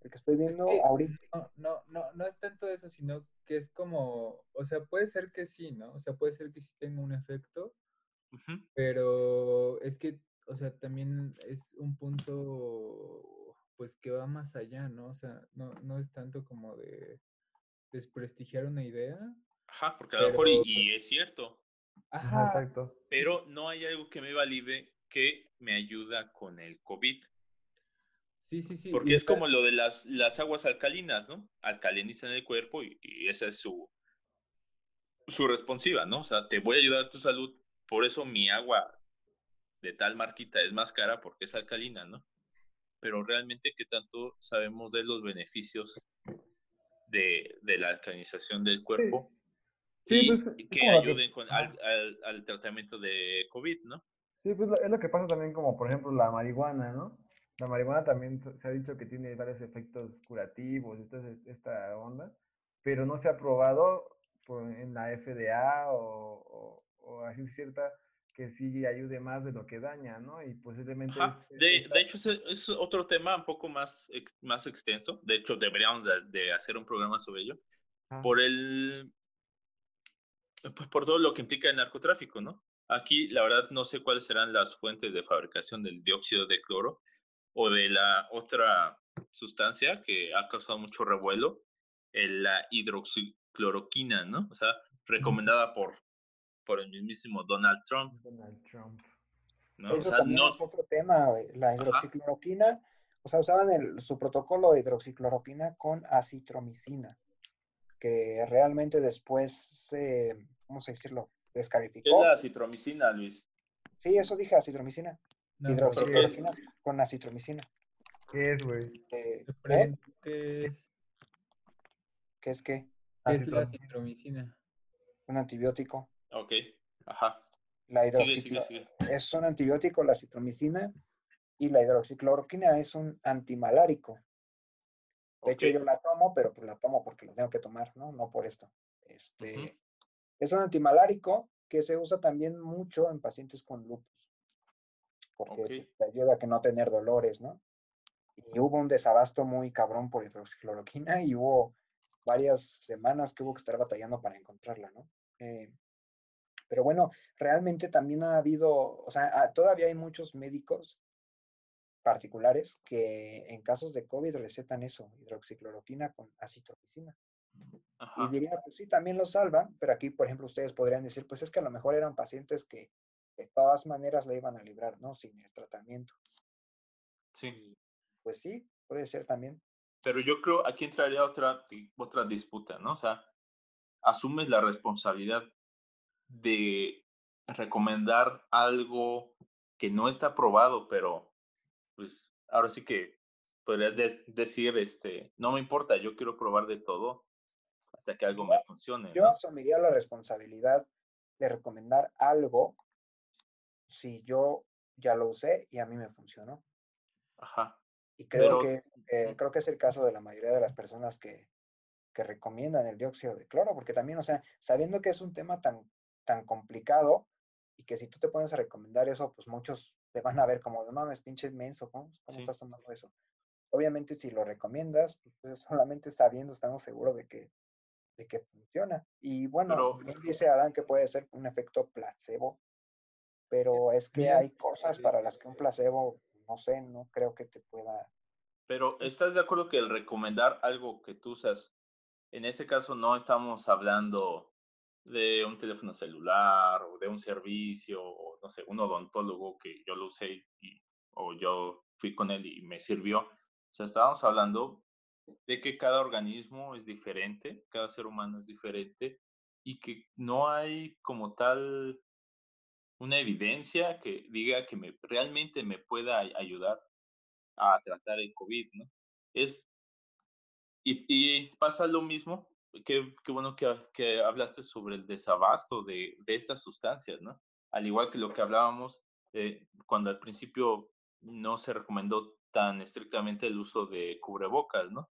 El que estoy viendo ahorita. No, no, no, no es tanto eso, sino que es como, o sea, puede ser que sí, ¿no? O sea, puede ser que sí tenga un efecto, pero es que, o sea, también es un punto, pues, que va más allá, ¿no? O sea, no, no es tanto como de desprestigiar una idea. Ajá, porque a lo mejor, y, es cierto. Ajá, exacto. Pero no hay algo que me valide que me ayuda con el COVID. Sí, sí, sí. Porque es como lo de las, las aguas alcalinas, ¿no? Alcalinizan el cuerpo y, y, esa es su, su responsiva, ¿no? O sea, te voy a ayudar a tu salud, por eso mi agua de tal marquita es más cara porque es alcalina, ¿no? Pero realmente, ¿qué tanto sabemos de los beneficios de, la alcalinización del cuerpo? Sí. y pues, que ayuden al, tratamiento de COVID, ¿no? Sí, pues es lo que pasa también como, por ejemplo, la marihuana, ¿no? La marihuana también se ha dicho que tiene varios efectos curativos, esta onda, pero no se ha probado en la FDA o, o así cierta que sí ayude más de lo que daña, ¿no? Y posiblemente... de, de, hecho, es, otro tema un poco más, más extenso. De hecho, deberíamos de, hacer un programa sobre ello. Por el... Pues por todo lo que implica el narcotráfico, ¿no? Aquí, la verdad, no sé cuáles serán las fuentes de fabricación del dióxido de cloro o de la otra sustancia que ha causado mucho revuelo, la hidroxicloroquina, ¿no? O sea, recomendada por por el mismísimo Donald Trump. Donald Trump. ¿no? Eso también es otro tema, la hidroxicloroquina. O sea, usaban el, su protocolo de hidroxicloroquina con acitromicina. que realmente después se, ¿cómo se decirlo? ¿Qué Descalificó. es la citromicina, Luis? Sí, eso dije, acitromicina. No, hidroxicloroquina con acitromicina. ¿Qué es, güey? Eh, te ¿eh? ¿Qué es, ¿Qué es qué? qué es la Acitromicina. citromicina? Un antibiótico. Ok, ajá. La Sigue, sigue, hidroxicloroquina sigue. es un antibiótico, la citromicina, y la hidroxicloroquina es un antimalárico. De hecho, yo la tomo, pero pues la tomo porque la tengo que tomar, ¿no? No por esto. Este. Es un antimalárico que se usa también mucho en pacientes con lupus, porque pues, te ayuda a que no tener dolores, ¿no? Y hubo un desabasto muy cabrón por hidroxicloroquina y hubo varias semanas que hubo que estar batallando para encontrarla, ¿no? Eh, pero bueno, realmente también ha habido, o sea, ah, todavía hay muchos médicos particulares que en casos de COVID recetan eso, hidroxicloroquina con acitromicina. Y diría, pues sí, también lo salvan, pero aquí, por ejemplo, ustedes podrían decir, pues es que a lo mejor eran pacientes que de todas maneras le iban a librar, ¿no? Sin el tratamiento. Sí. Y pues sí, puede ser también. Pero yo creo aquí entraría otra, otra disputa, ¿no? O sea, asumes la responsabilidad de recomendar algo que no está probado, pero pues ahora sí que podrías de- decir, este, no me importa, yo quiero probar de todo hasta que algo Yo- me funcione, Yo ¿no? asumiría la responsabilidad de recomendar algo si yo ya lo usé y a mí me funcionó. Ajá. Y creo Pero- que eh, creo que es el caso de la mayoría de las personas que, que recomiendan el dióxido de cloro, porque también, o sea, sabiendo que es un tema tan, tan complicado y que si tú te pones a recomendar eso, pues muchos te van a ver como, no mames, pinche menso, ¿cómo, cómo Sí. estás tomando eso? Obviamente, si lo recomiendas, pues es solamente sabiendo, estamos seguros de que, de que funciona. Y bueno, Pero- bien dice Adán que puede ser un efecto placebo, pero es que hay cosas eh, para las que un placebo, no sé, no creo que te pueda Pero ¿estás de acuerdo que el recomendar algo que tú usas, en este caso no estamos hablando de un teléfono celular o de un servicio o no sé, un odontólogo que yo lo usé o yo fui con él y me sirvió? O sea, estábamos hablando de que cada organismo es diferente, cada ser humano es diferente y que no hay como tal una evidencia que diga que me, realmente me pueda ay- ayudar a tratar el COVID, ¿no? Es, y pasa lo mismo, qué, qué bueno que, que hablaste sobre el desabasto de, de estas sustancias, ¿no? Al igual que lo que hablábamos eh, cuando al principio no se recomendó tan estrictamente el uso de cubrebocas, ¿no?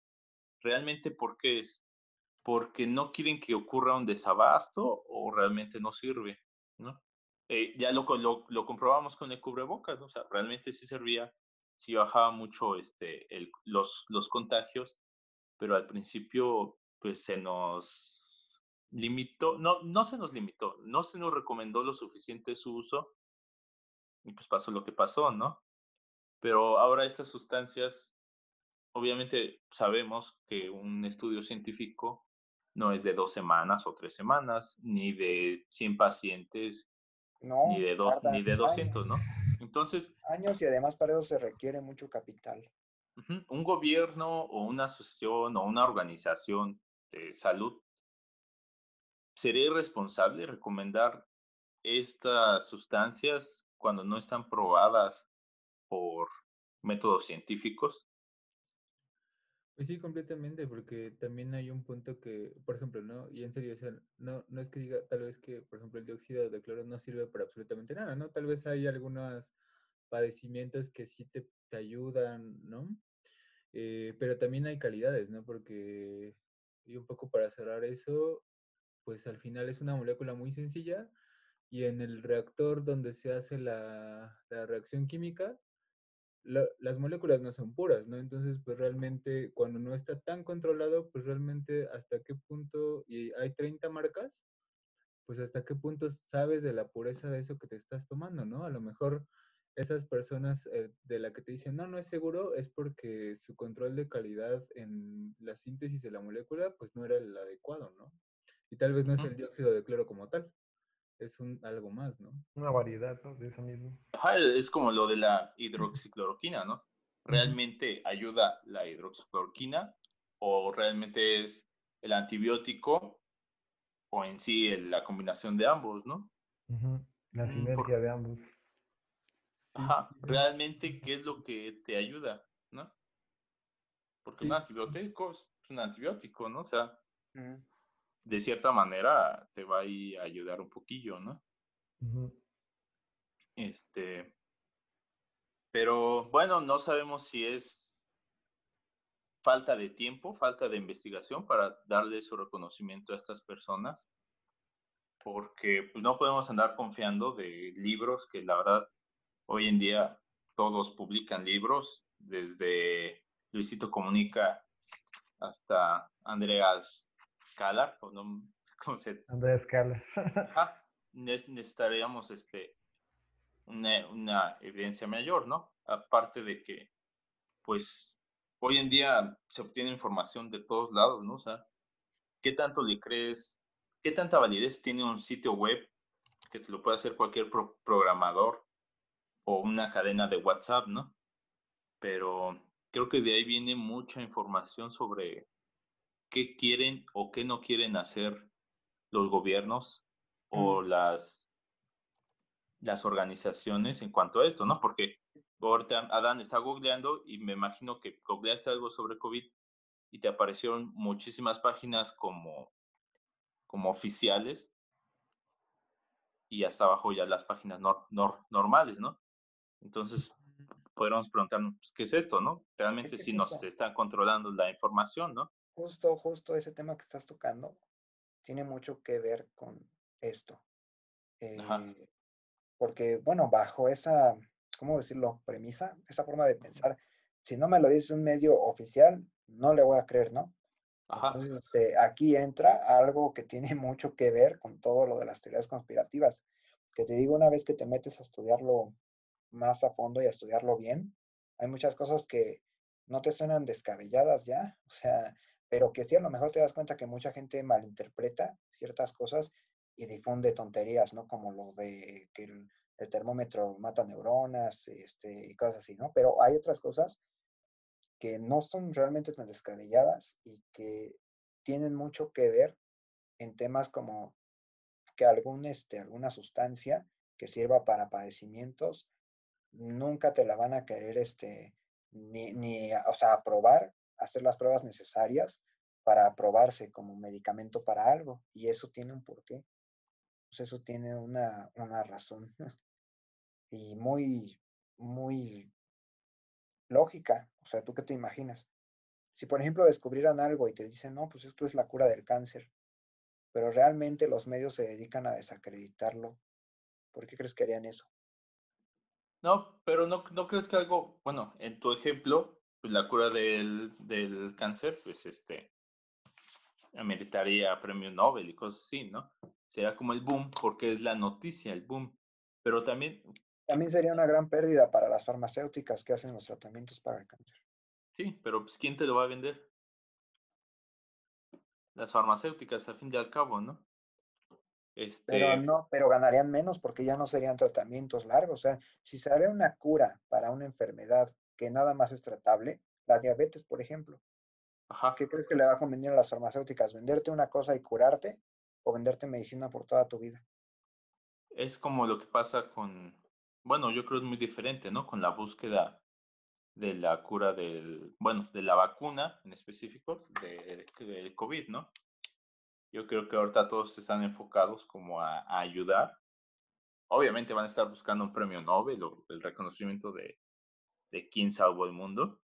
Realmente, ¿por qué es? Porque no quieren que ocurra un desabasto o realmente no sirve, ¿no? Eh, ya lo, lo, lo comprobamos con el cubrebocas, ¿no? O sea, realmente sí servía, sí bajaba mucho este, el, los, los contagios, pero al principio pues se nos limitó, no, no se nos limitó, no se nos recomendó lo suficiente su uso y pues pasó lo que pasó, ¿no? Pero ahora estas sustancias, obviamente sabemos que un estudio científico no es de dos semanas o tres semanas, ni de 100 pacientes, No, ni de, dos, ni de 200, ¿no? Entonces, años y además para eso se requiere mucho capital. Un gobierno o una asociación o una organización de salud sería irresponsable recomendar estas sustancias cuando no están probadas por métodos científicos. Pues sí, completamente, porque también hay un punto que, por ejemplo, ¿no? Y en serio, o sea, no, no es que diga tal vez que, por ejemplo, el dióxido de cloro no sirve para absolutamente nada, ¿no? Tal vez hay algunos padecimientos que sí te, te ayudan, ¿no? Eh, pero también hay calidades, ¿no? Porque, y un poco para cerrar eso, pues al final es una molécula muy sencilla y en el reactor donde se hace la, la reacción química, la- las moléculas no son puras, ¿no? Entonces, pues realmente cuando no está tan controlado, pues realmente hasta qué punto, y hay 30 marcas, pues hasta qué punto sabes de la pureza de eso que te estás tomando, ¿no? A lo mejor esas personas eh, de la que te dicen, no, no es seguro, es porque su control de calidad en la síntesis de la molécula, pues no era el adecuado, ¿no? Y tal vez no es el dióxido de cloro como tal, es un algo más, ¿no? Una variedad, ¿no? De eso mismo. Ajá, es como lo de la hidroxicloroquina, ¿no? ¿Realmente ayuda la hidroxicloroquina o realmente es el antibiótico o en sí la combinación de ambos, ¿no? La mm, sinergia de ambos. Ajá, realmente, ¿qué es lo que te ayuda, no? Porque un antibiótico es un antibiótico, ¿no? O sea, de cierta manera te va a ayudar un poquillo, ¿no? Este, pero bueno, no sabemos si es falta de tiempo, falta de investigación para darle su reconocimiento a estas personas, porque pues, no podemos andar confiando de libros que la verdad hoy en día todos publican libros, desde Luisito Comunica hasta Andreas Calar, o no, ¿cómo se Andreas Calar. necesitaríamos este, una, evidencia mayor, ¿no? Aparte de que, pues, hoy en día se obtiene información de todos lados, ¿no? O sea, ¿qué tanto le crees? ¿Qué tanta validez tiene un sitio web que te lo puede hacer cualquier programador o una cadena de WhatsApp, ¿no? Pero creo que de ahí viene mucha información sobre qué quieren o qué no quieren hacer los gobiernos o las las organizaciones en cuanto a esto, ¿no? Porque ahorita Adán está googleando y me imagino que googleaste algo sobre COVID y te aparecieron muchísimas páginas como, como oficiales y hasta abajo ya las páginas normales, ¿no? Entonces, podríamos preguntarnos, pues, ¿qué es esto, no? Realmente si nos está controlando la información, ¿no? Justo, justo ese tema que estás tocando tiene mucho que ver con esto. Eh, porque, bueno, bajo esa, ¿cómo decirlo?, premisa, esa forma de pensar, si no me lo dice un medio oficial, no le voy a creer, ¿no? Entonces, este, aquí entra algo que tiene mucho que ver con todo lo de las teorías conspirativas. Que te digo, una vez que te metes a estudiarlo más a fondo y a estudiarlo bien, hay muchas cosas que no te suenan descabelladas ya, o sea, pero que sí a lo mejor te das cuenta que mucha gente malinterpreta ciertas cosas y difunde tonterías, ¿no? Como lo de que el, termómetro mata neuronas este, y cosas así, ¿no? Pero hay otras cosas que no son realmente tan descabelladas y que tienen mucho que ver en temas como que algún, este, alguna sustancia que sirva para padecimientos, nunca te la van a querer, este, ni, ni, o sea, aprobar, hacer las pruebas necesarias para aprobarse como medicamento para algo. Y eso tiene un porqué pues eso tiene una, una razón y muy, muy lógica. O sea, ¿tú qué te imaginas? Si, por ejemplo, descubrieran algo y te dicen, no, pues esto es la cura del cáncer, pero realmente los medios se dedican a desacreditarlo, ¿por qué crees que harían eso? No, pero no, no crees que algo, bueno, en tu ejemplo, pues la cura del, del cáncer, pues este, ameritaría premio Nobel y cosas así, ¿no? será como el boom porque es la noticia, el boom. Pero también... También sería una gran pérdida para las farmacéuticas que hacen los tratamientos para el cáncer. Sí, pero pues ¿quién te lo va a vender? Las farmacéuticas, al fin y al cabo, ¿no? Este... Pero no, pero ganarían menos porque ya no serían tratamientos largos. O sea, si sale una cura para una enfermedad que nada más es tratable, la diabetes, por ejemplo, Ajá. ¿qué crees que le va a convenir a las farmacéuticas? ¿Venderte una cosa y curarte o venderte medicina por toda tu vida. Es como lo que pasa con, bueno, yo creo es muy diferente, ¿no? Con la búsqueda de la cura del, bueno, de la vacuna en específico del COVID, ¿no? Yo creo que ahorita todos están enfocados como a, ayudar. Obviamente van a estar buscando un premio Nobel o el reconocimiento de, de quién salvó el mundo.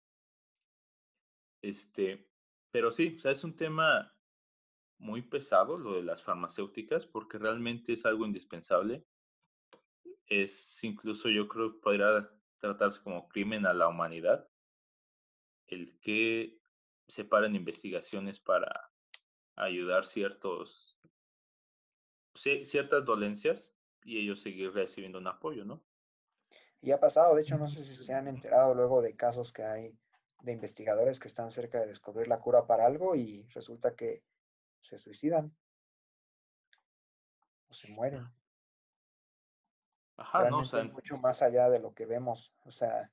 Este, pero sí, o sea, es un tema muy pesado lo de las farmacéuticas porque realmente es algo indispensable. Es incluso yo creo podría tratarse como crimen a la humanidad el que separen investigaciones para ayudar ciertos ciertas dolencias y ellos seguir recibiendo un apoyo, ¿no? Y ha pasado, de hecho, no sé si se han enterado luego de casos que hay de investigadores que están cerca de descubrir la cura para algo y resulta que se suicidan o se mueren. Ajá, no, o mucho más allá de lo que vemos, o sea,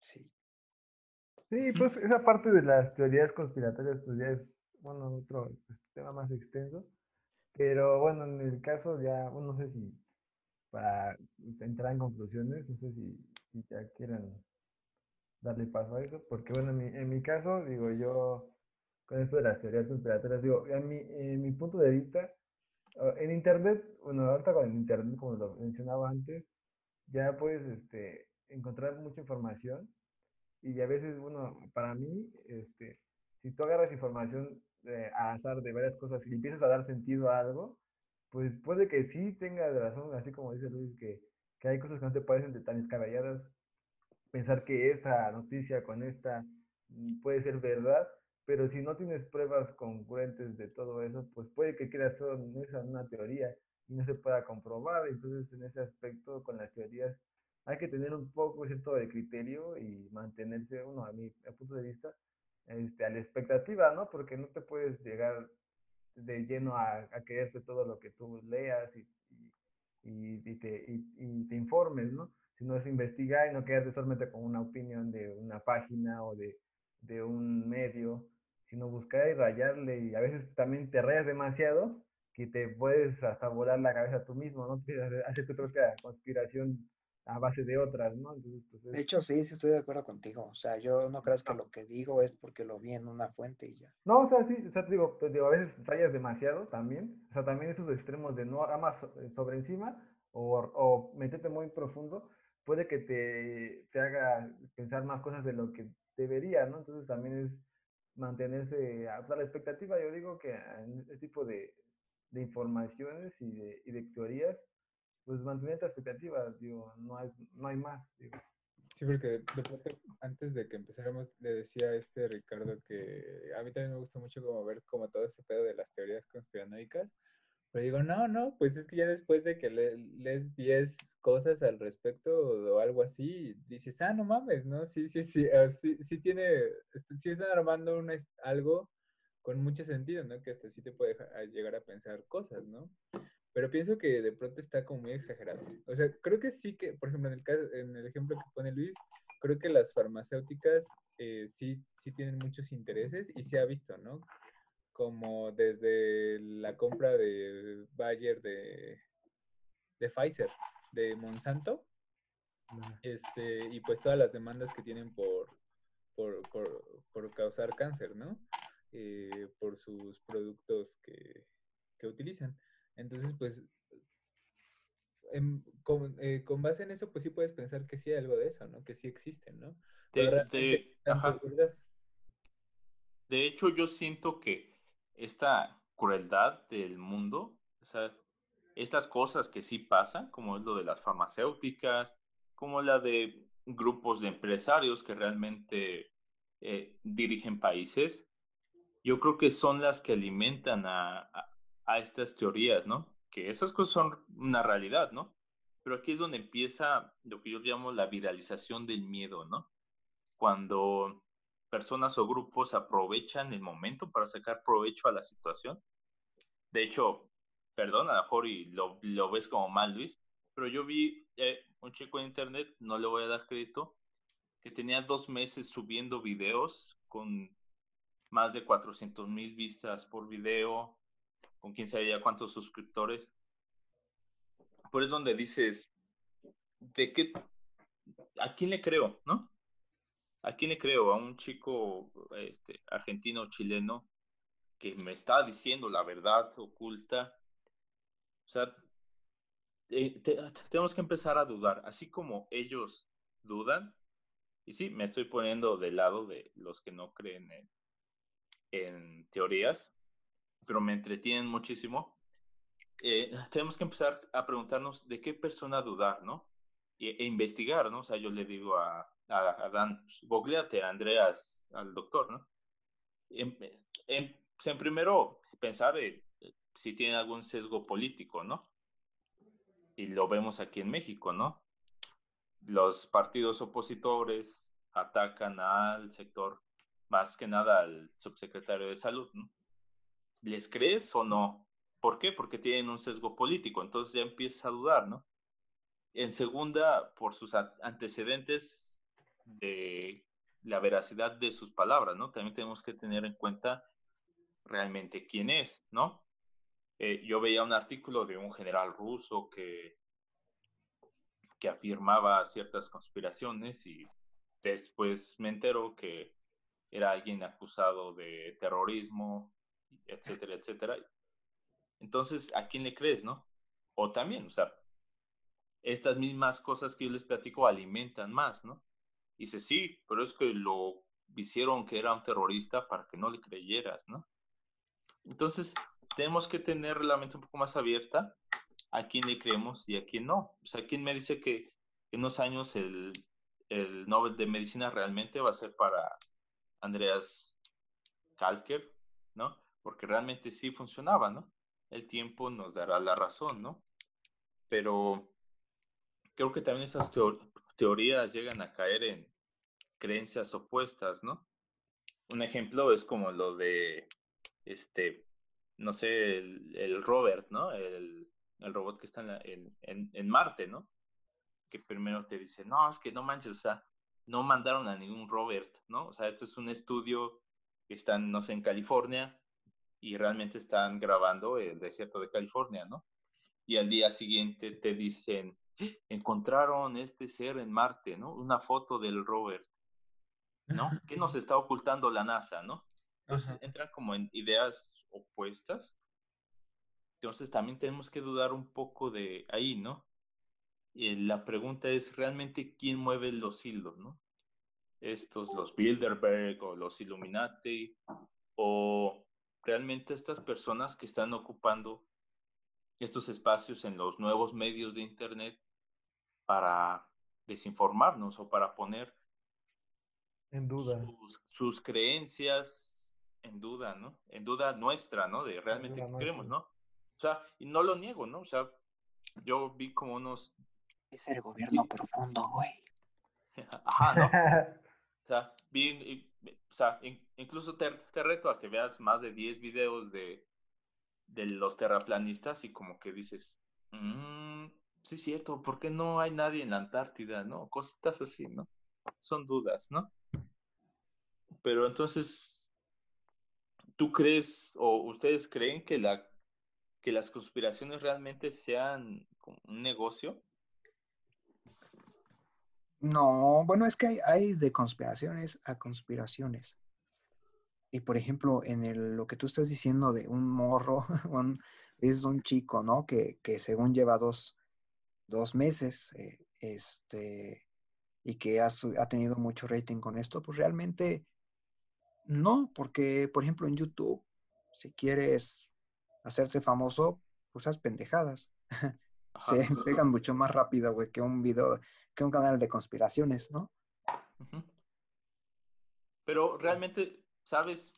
sí. Sí, pues esa parte de las teorías conspiratorias, pues ya es, bueno, otro pues, tema más extenso. Pero bueno, en el caso ya, no sé si para entrar en conclusiones, no sé si, si ya quieran darle paso a eso, porque bueno, en mi, en mi caso, digo, yo con esto de las teorías conspiratorias, digo, en mi, en mi punto de vista, ah, en Internet, bueno, ahorita con el Internet, como lo mencionaba antes, ya puedes este, encontrar mucha información y a veces, bueno, para mí, este, si tú agarras información eh, a azar de varias cosas y empiezas a dar sentido a algo, pues puede que sí tenga razón, así como dice Luis, que, que hay cosas que no te parecen de tan descabelladas, pensar que esta noticia con esta mm, puede ser verdad, pero si no tienes pruebas concurrentes de todo eso, pues puede que quede solo en una teoría y no se pueda comprobar. Entonces, en ese aspecto, con las teorías, hay que tener un poco cierto de criterio y mantenerse, uno, a mi punto de vista, este, a la expectativa, ¿no? Porque no te puedes llegar de lleno a, creerte todo lo que tú leas y, y, y, te, y, te, informes, ¿no? Sino es investigar y no quedarte solamente con una opinión de una página o de, de un medio, sino buscar y rayarle y a veces también te rayas demasiado que te puedes hasta volar la cabeza tú mismo, ¿no? Hacer tu propia conspiración a base de otras, ¿no? Entonces, pues De hecho, sí, sí estoy de acuerdo contigo. O sea, yo no creo que lo que digo es porque lo vi en una fuente y ya. No, o sea, sí, o sea, te digo, pues, digo, a veces rayas demasiado también. O sea, también esos extremos de no más eh, sobre encima o, o meterte muy profundo puede que te, te haga pensar más cosas de lo que debería, ¿no? Entonces también es mantenerse a la expectativa. Yo digo que en este tipo de, de informaciones y de, y de teorías pues mantener la expectativa, digo, no hay, no hay más. Sí, porque de, antes de que empezáramos, le decía a este Ricardo que a mí también me gusta mucho como ver como todo ese pedo de las teorías conspiranoicas, pero digo, no, no, pues es que ya después de que lees 10 cosas al respecto o, algo así, dices, ah, no mames, ¿no? Sí, sí, sí, ah, sí, sí tiene, este, sí están armando una, algo con mucho sentido, ¿no? Que hasta sí te puede llegar a pensar cosas, ¿no? Pero pienso que de pronto está como muy exagerado. O sea, creo que sí que, por ejemplo, en el, caso, en el ejemplo que pone Luis, creo que las farmacéuticas eh, sí, sí tienen muchos intereses y se ha visto, ¿no? Como desde la compra de Bayer de, de Pfizer, de Monsanto, este, y pues todas las demandas que tienen por, por, por, causar cáncer, ¿no? Eh, por sus productos que, que utilizan. Entonces, pues, eh, con, base en eso, pues sí puedes pensar que sí hay algo de eso, ¿no? Que sí existen, ¿no? De, de hecho, yo siento que esta crueldad del mundo, o sea, estas cosas que sí pasan, como es lo de las farmacéuticas, como la de grupos de empresarios que realmente eh, dirigen países, yo creo que son las que alimentan a, a estas teorías, ¿no? Que esas cosas son una realidad, ¿no? Pero aquí es donde empieza lo que yo llamo la viralización del miedo, ¿no? Cuando personas o grupos aprovechan el momento para sacar provecho a la situación. De hecho, perdón, a lo mejor y lo, lo ves como mal, Luis, pero yo vi eh, un chico en internet, no le voy a dar crédito, que tenía dos meses subiendo videos con más de 400 mil vistas por video, con quién sabe ya cuántos suscriptores. Por es donde dices, ¿de qué? ¿A quién le creo, no? ¿A quién le creo? ¿A un chico este, argentino chileno que me está diciendo la verdad oculta? O sea, eh, tenemos que empezar a dudar, así como ellos dudan, y sí, me estoy poniendo del lado de los que no creen en, en teorías, pero me entretienen muchísimo, eh, tenemos que empezar a preguntarnos de qué persona dudar, ¿no? E, e, investigar, ¿no? O sea, yo le digo a, a, Dan, pues, googleate a Andreas, al doctor, ¿no? En, en, pues, en primero, pensar eh, si tiene algún sesgo político, ¿no? Y lo vemos aquí en México, ¿no? Los partidos opositores atacan al sector, más que nada al subsecretario de salud, ¿no? ¿Les crees o no? ¿Por qué? Porque tienen un sesgo político, entonces ya empieza a dudar, ¿no? En segunda, por sus antecedentes de la veracidad de sus palabras, ¿no? También tenemos que tener en cuenta realmente quién es, ¿no? Eh, yo veía un artículo de un general ruso que, que afirmaba ciertas conspiraciones y después me entero que era alguien acusado de terrorismo, etcétera, etcétera. Entonces, ¿a quién le crees, no? O también, o sea, estas mismas cosas que yo les platico alimentan más, ¿no? Dice, sí, pero es que lo hicieron que era un terrorista para que no le creyeras, ¿no? Entonces, tenemos que tener la mente un poco más abierta a quién le creemos y a quién no. O sea, quién me dice que en unos años el, el Nobel de Medicina realmente va a ser para Andreas Kalker, ¿no? Porque realmente sí funcionaba, ¿no? El tiempo nos dará la razón, ¿no? Pero creo que también esas teorías llegan a caer en creencias opuestas, ¿no? Un ejemplo es como lo de, este, no sé, el, Robert, ¿no? El, robot que está en, en, Marte, ¿no? Que primero te dice, no, es que no manches, o sea, no mandaron a ningún Robert, ¿no? O sea, esto es un estudio que están, no sé, en California y realmente están grabando el desierto de California, ¿no? Y al día siguiente te dicen, encontraron este ser en Marte, ¿no? Una foto del Robert, ¿no? ¿Qué nos está ocultando la NASA, ¿no? Entonces entran como en ideas opuestas. Entonces también tenemos que dudar un poco de ahí, ¿no? Y la pregunta es realmente quién mueve los hilos, ¿no? Estos, los Bilderberg o los Illuminati, o realmente estas personas que están ocupando estos espacios en los nuevos medios de Internet para desinformarnos o para poner en duda sus, creencias en duda, ¿no? En duda nuestra, ¿no? De realmente qué queremos, ¿no? O sea, y no lo niego, ¿no? O sea, yo vi como unos... Es el gobierno profundo, güey. Ajá, ¿no? o sea, vi, o sea, incluso te, reto a que veas más de 10 videos de, de los terraplanistas y como que dices, mmm, sí es cierto, ¿por qué no hay nadie en la Antártida, no? Cosas así, ¿no? Son dudas, ¿no? Pero entonces, ¿tú crees o ustedes creen que, la, que las conspiraciones realmente sean un negocio? No, bueno, es que hay, hay de conspiraciones a conspiraciones. Y por ejemplo, en el, lo que tú estás diciendo de un morro, es un chico, ¿no? Que, que según lleva dos, dos meses, eh, este, y que ha, ha, tenido mucho rating con esto, pues realmente no, porque, por ejemplo, en YouTube, si quieres hacerte famoso, pues haz pendejadas. Se pegan mucho más rápido, güey, que un video, que un canal de conspiraciones, ¿no? Pero realmente, ¿sabes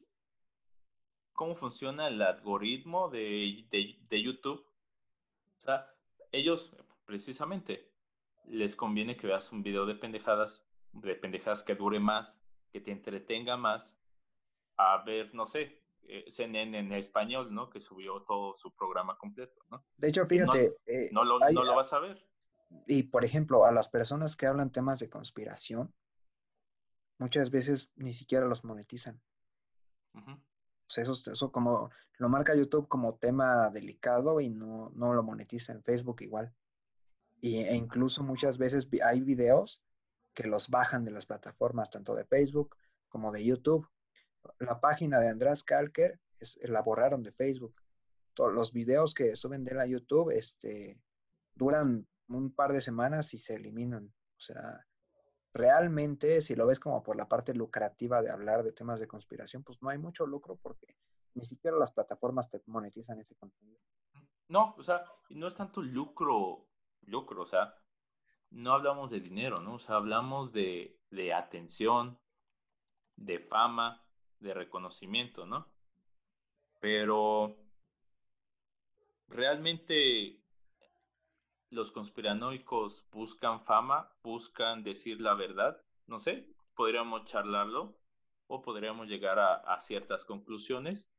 cómo funciona el algoritmo de, de, de YouTube? O sea, ellos, precisamente, les conviene que veas un video de pendejadas, de pendejadas que dure más, que te entretenga más, a ver, no sé, eh, CNN en español, ¿no? Que subió todo su programa completo, ¿no? De hecho, fíjate. No, lo, no lo vas a ver. Y, por ejemplo, a las personas que hablan temas de conspiración, muchas veces ni siquiera los monetizan. O sea, eso, eso como lo marca YouTube como tema delicado y no, no lo monetiza en Facebook igual. Y, e incluso muchas veces hay videos que los bajan de las plataformas tanto de Facebook como de YouTube. La página de András Kalker es, la borraron de Facebook. Todos los videos que suben de la YouTube este, duran un par de semanas y se eliminan. O sea, realmente, si lo ves como por la parte lucrativa de hablar de temas de conspiración, pues no hay mucho lucro porque ni siquiera las plataformas te monetizan ese contenido. No, o sea, no es tanto lucro lucro, o sea, no hablamos de dinero, ¿no? O sea, hablamos de, de atención, de fama, de reconocimiento, ¿no? Pero realmente los conspiranoicos buscan fama, buscan decir la verdad, no sé, podríamos charlarlo o podríamos llegar a, a ciertas conclusiones.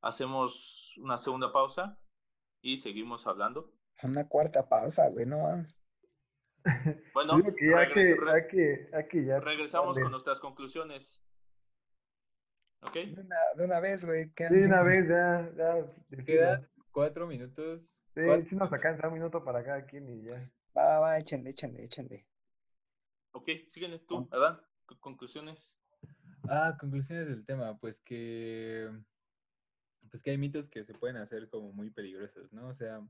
Hacemos una segunda pausa y seguimos hablando. Una cuarta pausa, güey, no Bueno, que ya que, hay que, hay que ya. regresamos con nuestras conclusiones. ¿Ok? De una, de una vez, güey. De una vez ya. ya cuatro minutos. Sí, cuatro- sí nos alcanza un minuto para cada quien y ya. Va, va, va, échenle, échenle, échenle. Ok, síguele tú, Adán. con- Conclusiones. Ah, conclusiones del tema, pues que pues que hay mitos que se pueden hacer como muy peligrosos, ¿no? O sea,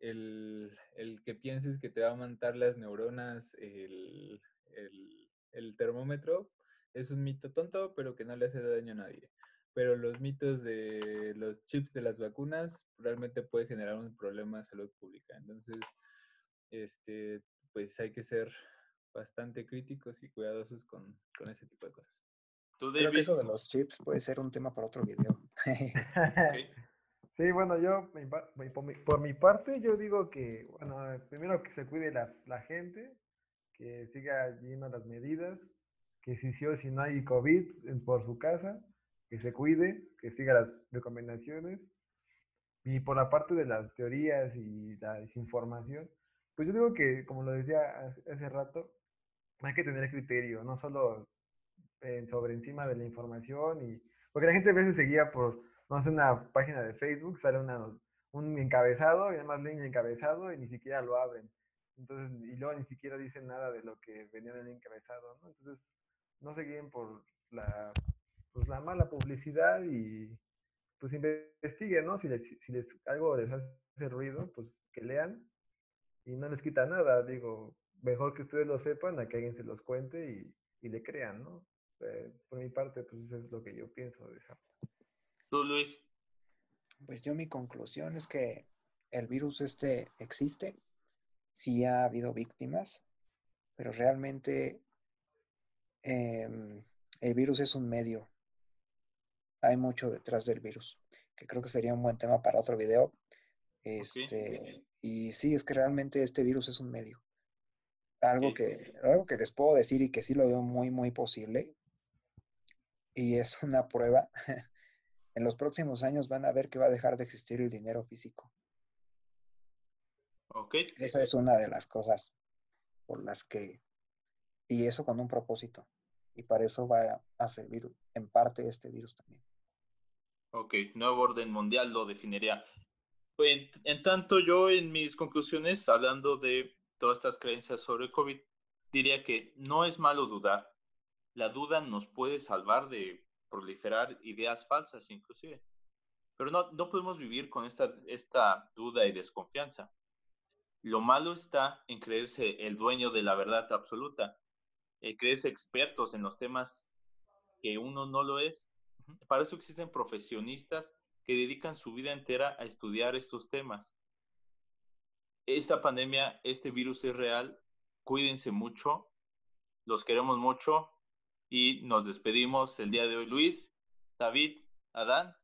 el, el que pienses que te va a matar las neuronas, el, el, el termómetro, es un mito tonto, pero que no le hace daño a nadie. Pero los mitos de los chips de las vacunas realmente puede generar un problema de salud pública. Entonces, este, pues hay que ser bastante críticos y cuidadosos con, con ese tipo de cosas. Tú, Creo que eso de los chips puede ser un tema para otro video. Sí, bueno, yo por, mi, por mi parte, yo digo que, bueno, primero que se cuide la, la gente, que siga yendo las medidas, que si sí o si no hay COVID en- por su casa, que se cuide, que siga las recomendaciones. Y por la parte de las teorías y la desinformación, pues yo digo que, como lo decía hace, rato, hay que tener criterio, no solo eh, sobre encima de la información y porque la gente a veces se guía por, no sé, una página de Facebook, sale una, un encabezado y además leen el encabezado y ni siquiera lo abren. Entonces, y luego ni siquiera dicen nada de lo que venía en el encabezado, ¿no? Entonces, no se guíen por la, pues, la mala publicidad y pues investiguen, ¿no? Si les, si les algo les hace ruido, pues que lean y no les quita nada, digo, mejor que ustedes lo sepan a que alguien se los cuente y, y le crean, ¿no? Eh, por mi parte, pues eso es lo que yo pienso de esa. Tú, Luis. Pues yo mi conclusión es que el virus este existe, sí ha habido víctimas, pero realmente em, el virus es un medio. Hay mucho detrás del virus, que creo que sería un buen tema para otro video. Este, y sí, es que realmente este virus es un medio. Algo que, algo que les puedo decir y que sí lo veo muy, muy posible, y es una prueba. En los próximos años van a ver que va a dejar de existir el dinero físico. Ok. Esa es una de las cosas por las que, y eso con un propósito. Y para eso va a servir en parte este virus también. Ok, nuevo orden mundial lo definiría. En, en tanto, yo en mis conclusiones, hablando de todas estas creencias sobre COVID, diría que no es malo dudar. La duda nos puede salvar de proliferar ideas falsas, inclusive. Pero no, no podemos vivir con esta, esta duda y desconfianza. Lo malo está en creerse el dueño de la verdad absoluta, en creerse expertos en los temas que uno no lo es. Para eso existen profesionistas que dedican su vida entera a estudiar estos temas. Esta pandemia, este virus es real. Cuídense mucho. Los queremos mucho. Y nos despedimos el día de hoy, Luis, David, Adán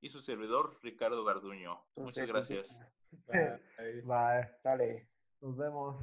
y su servidor, Ricardo Garduño. Muchas gracias. Bye. Bye, Dale. nos vemos.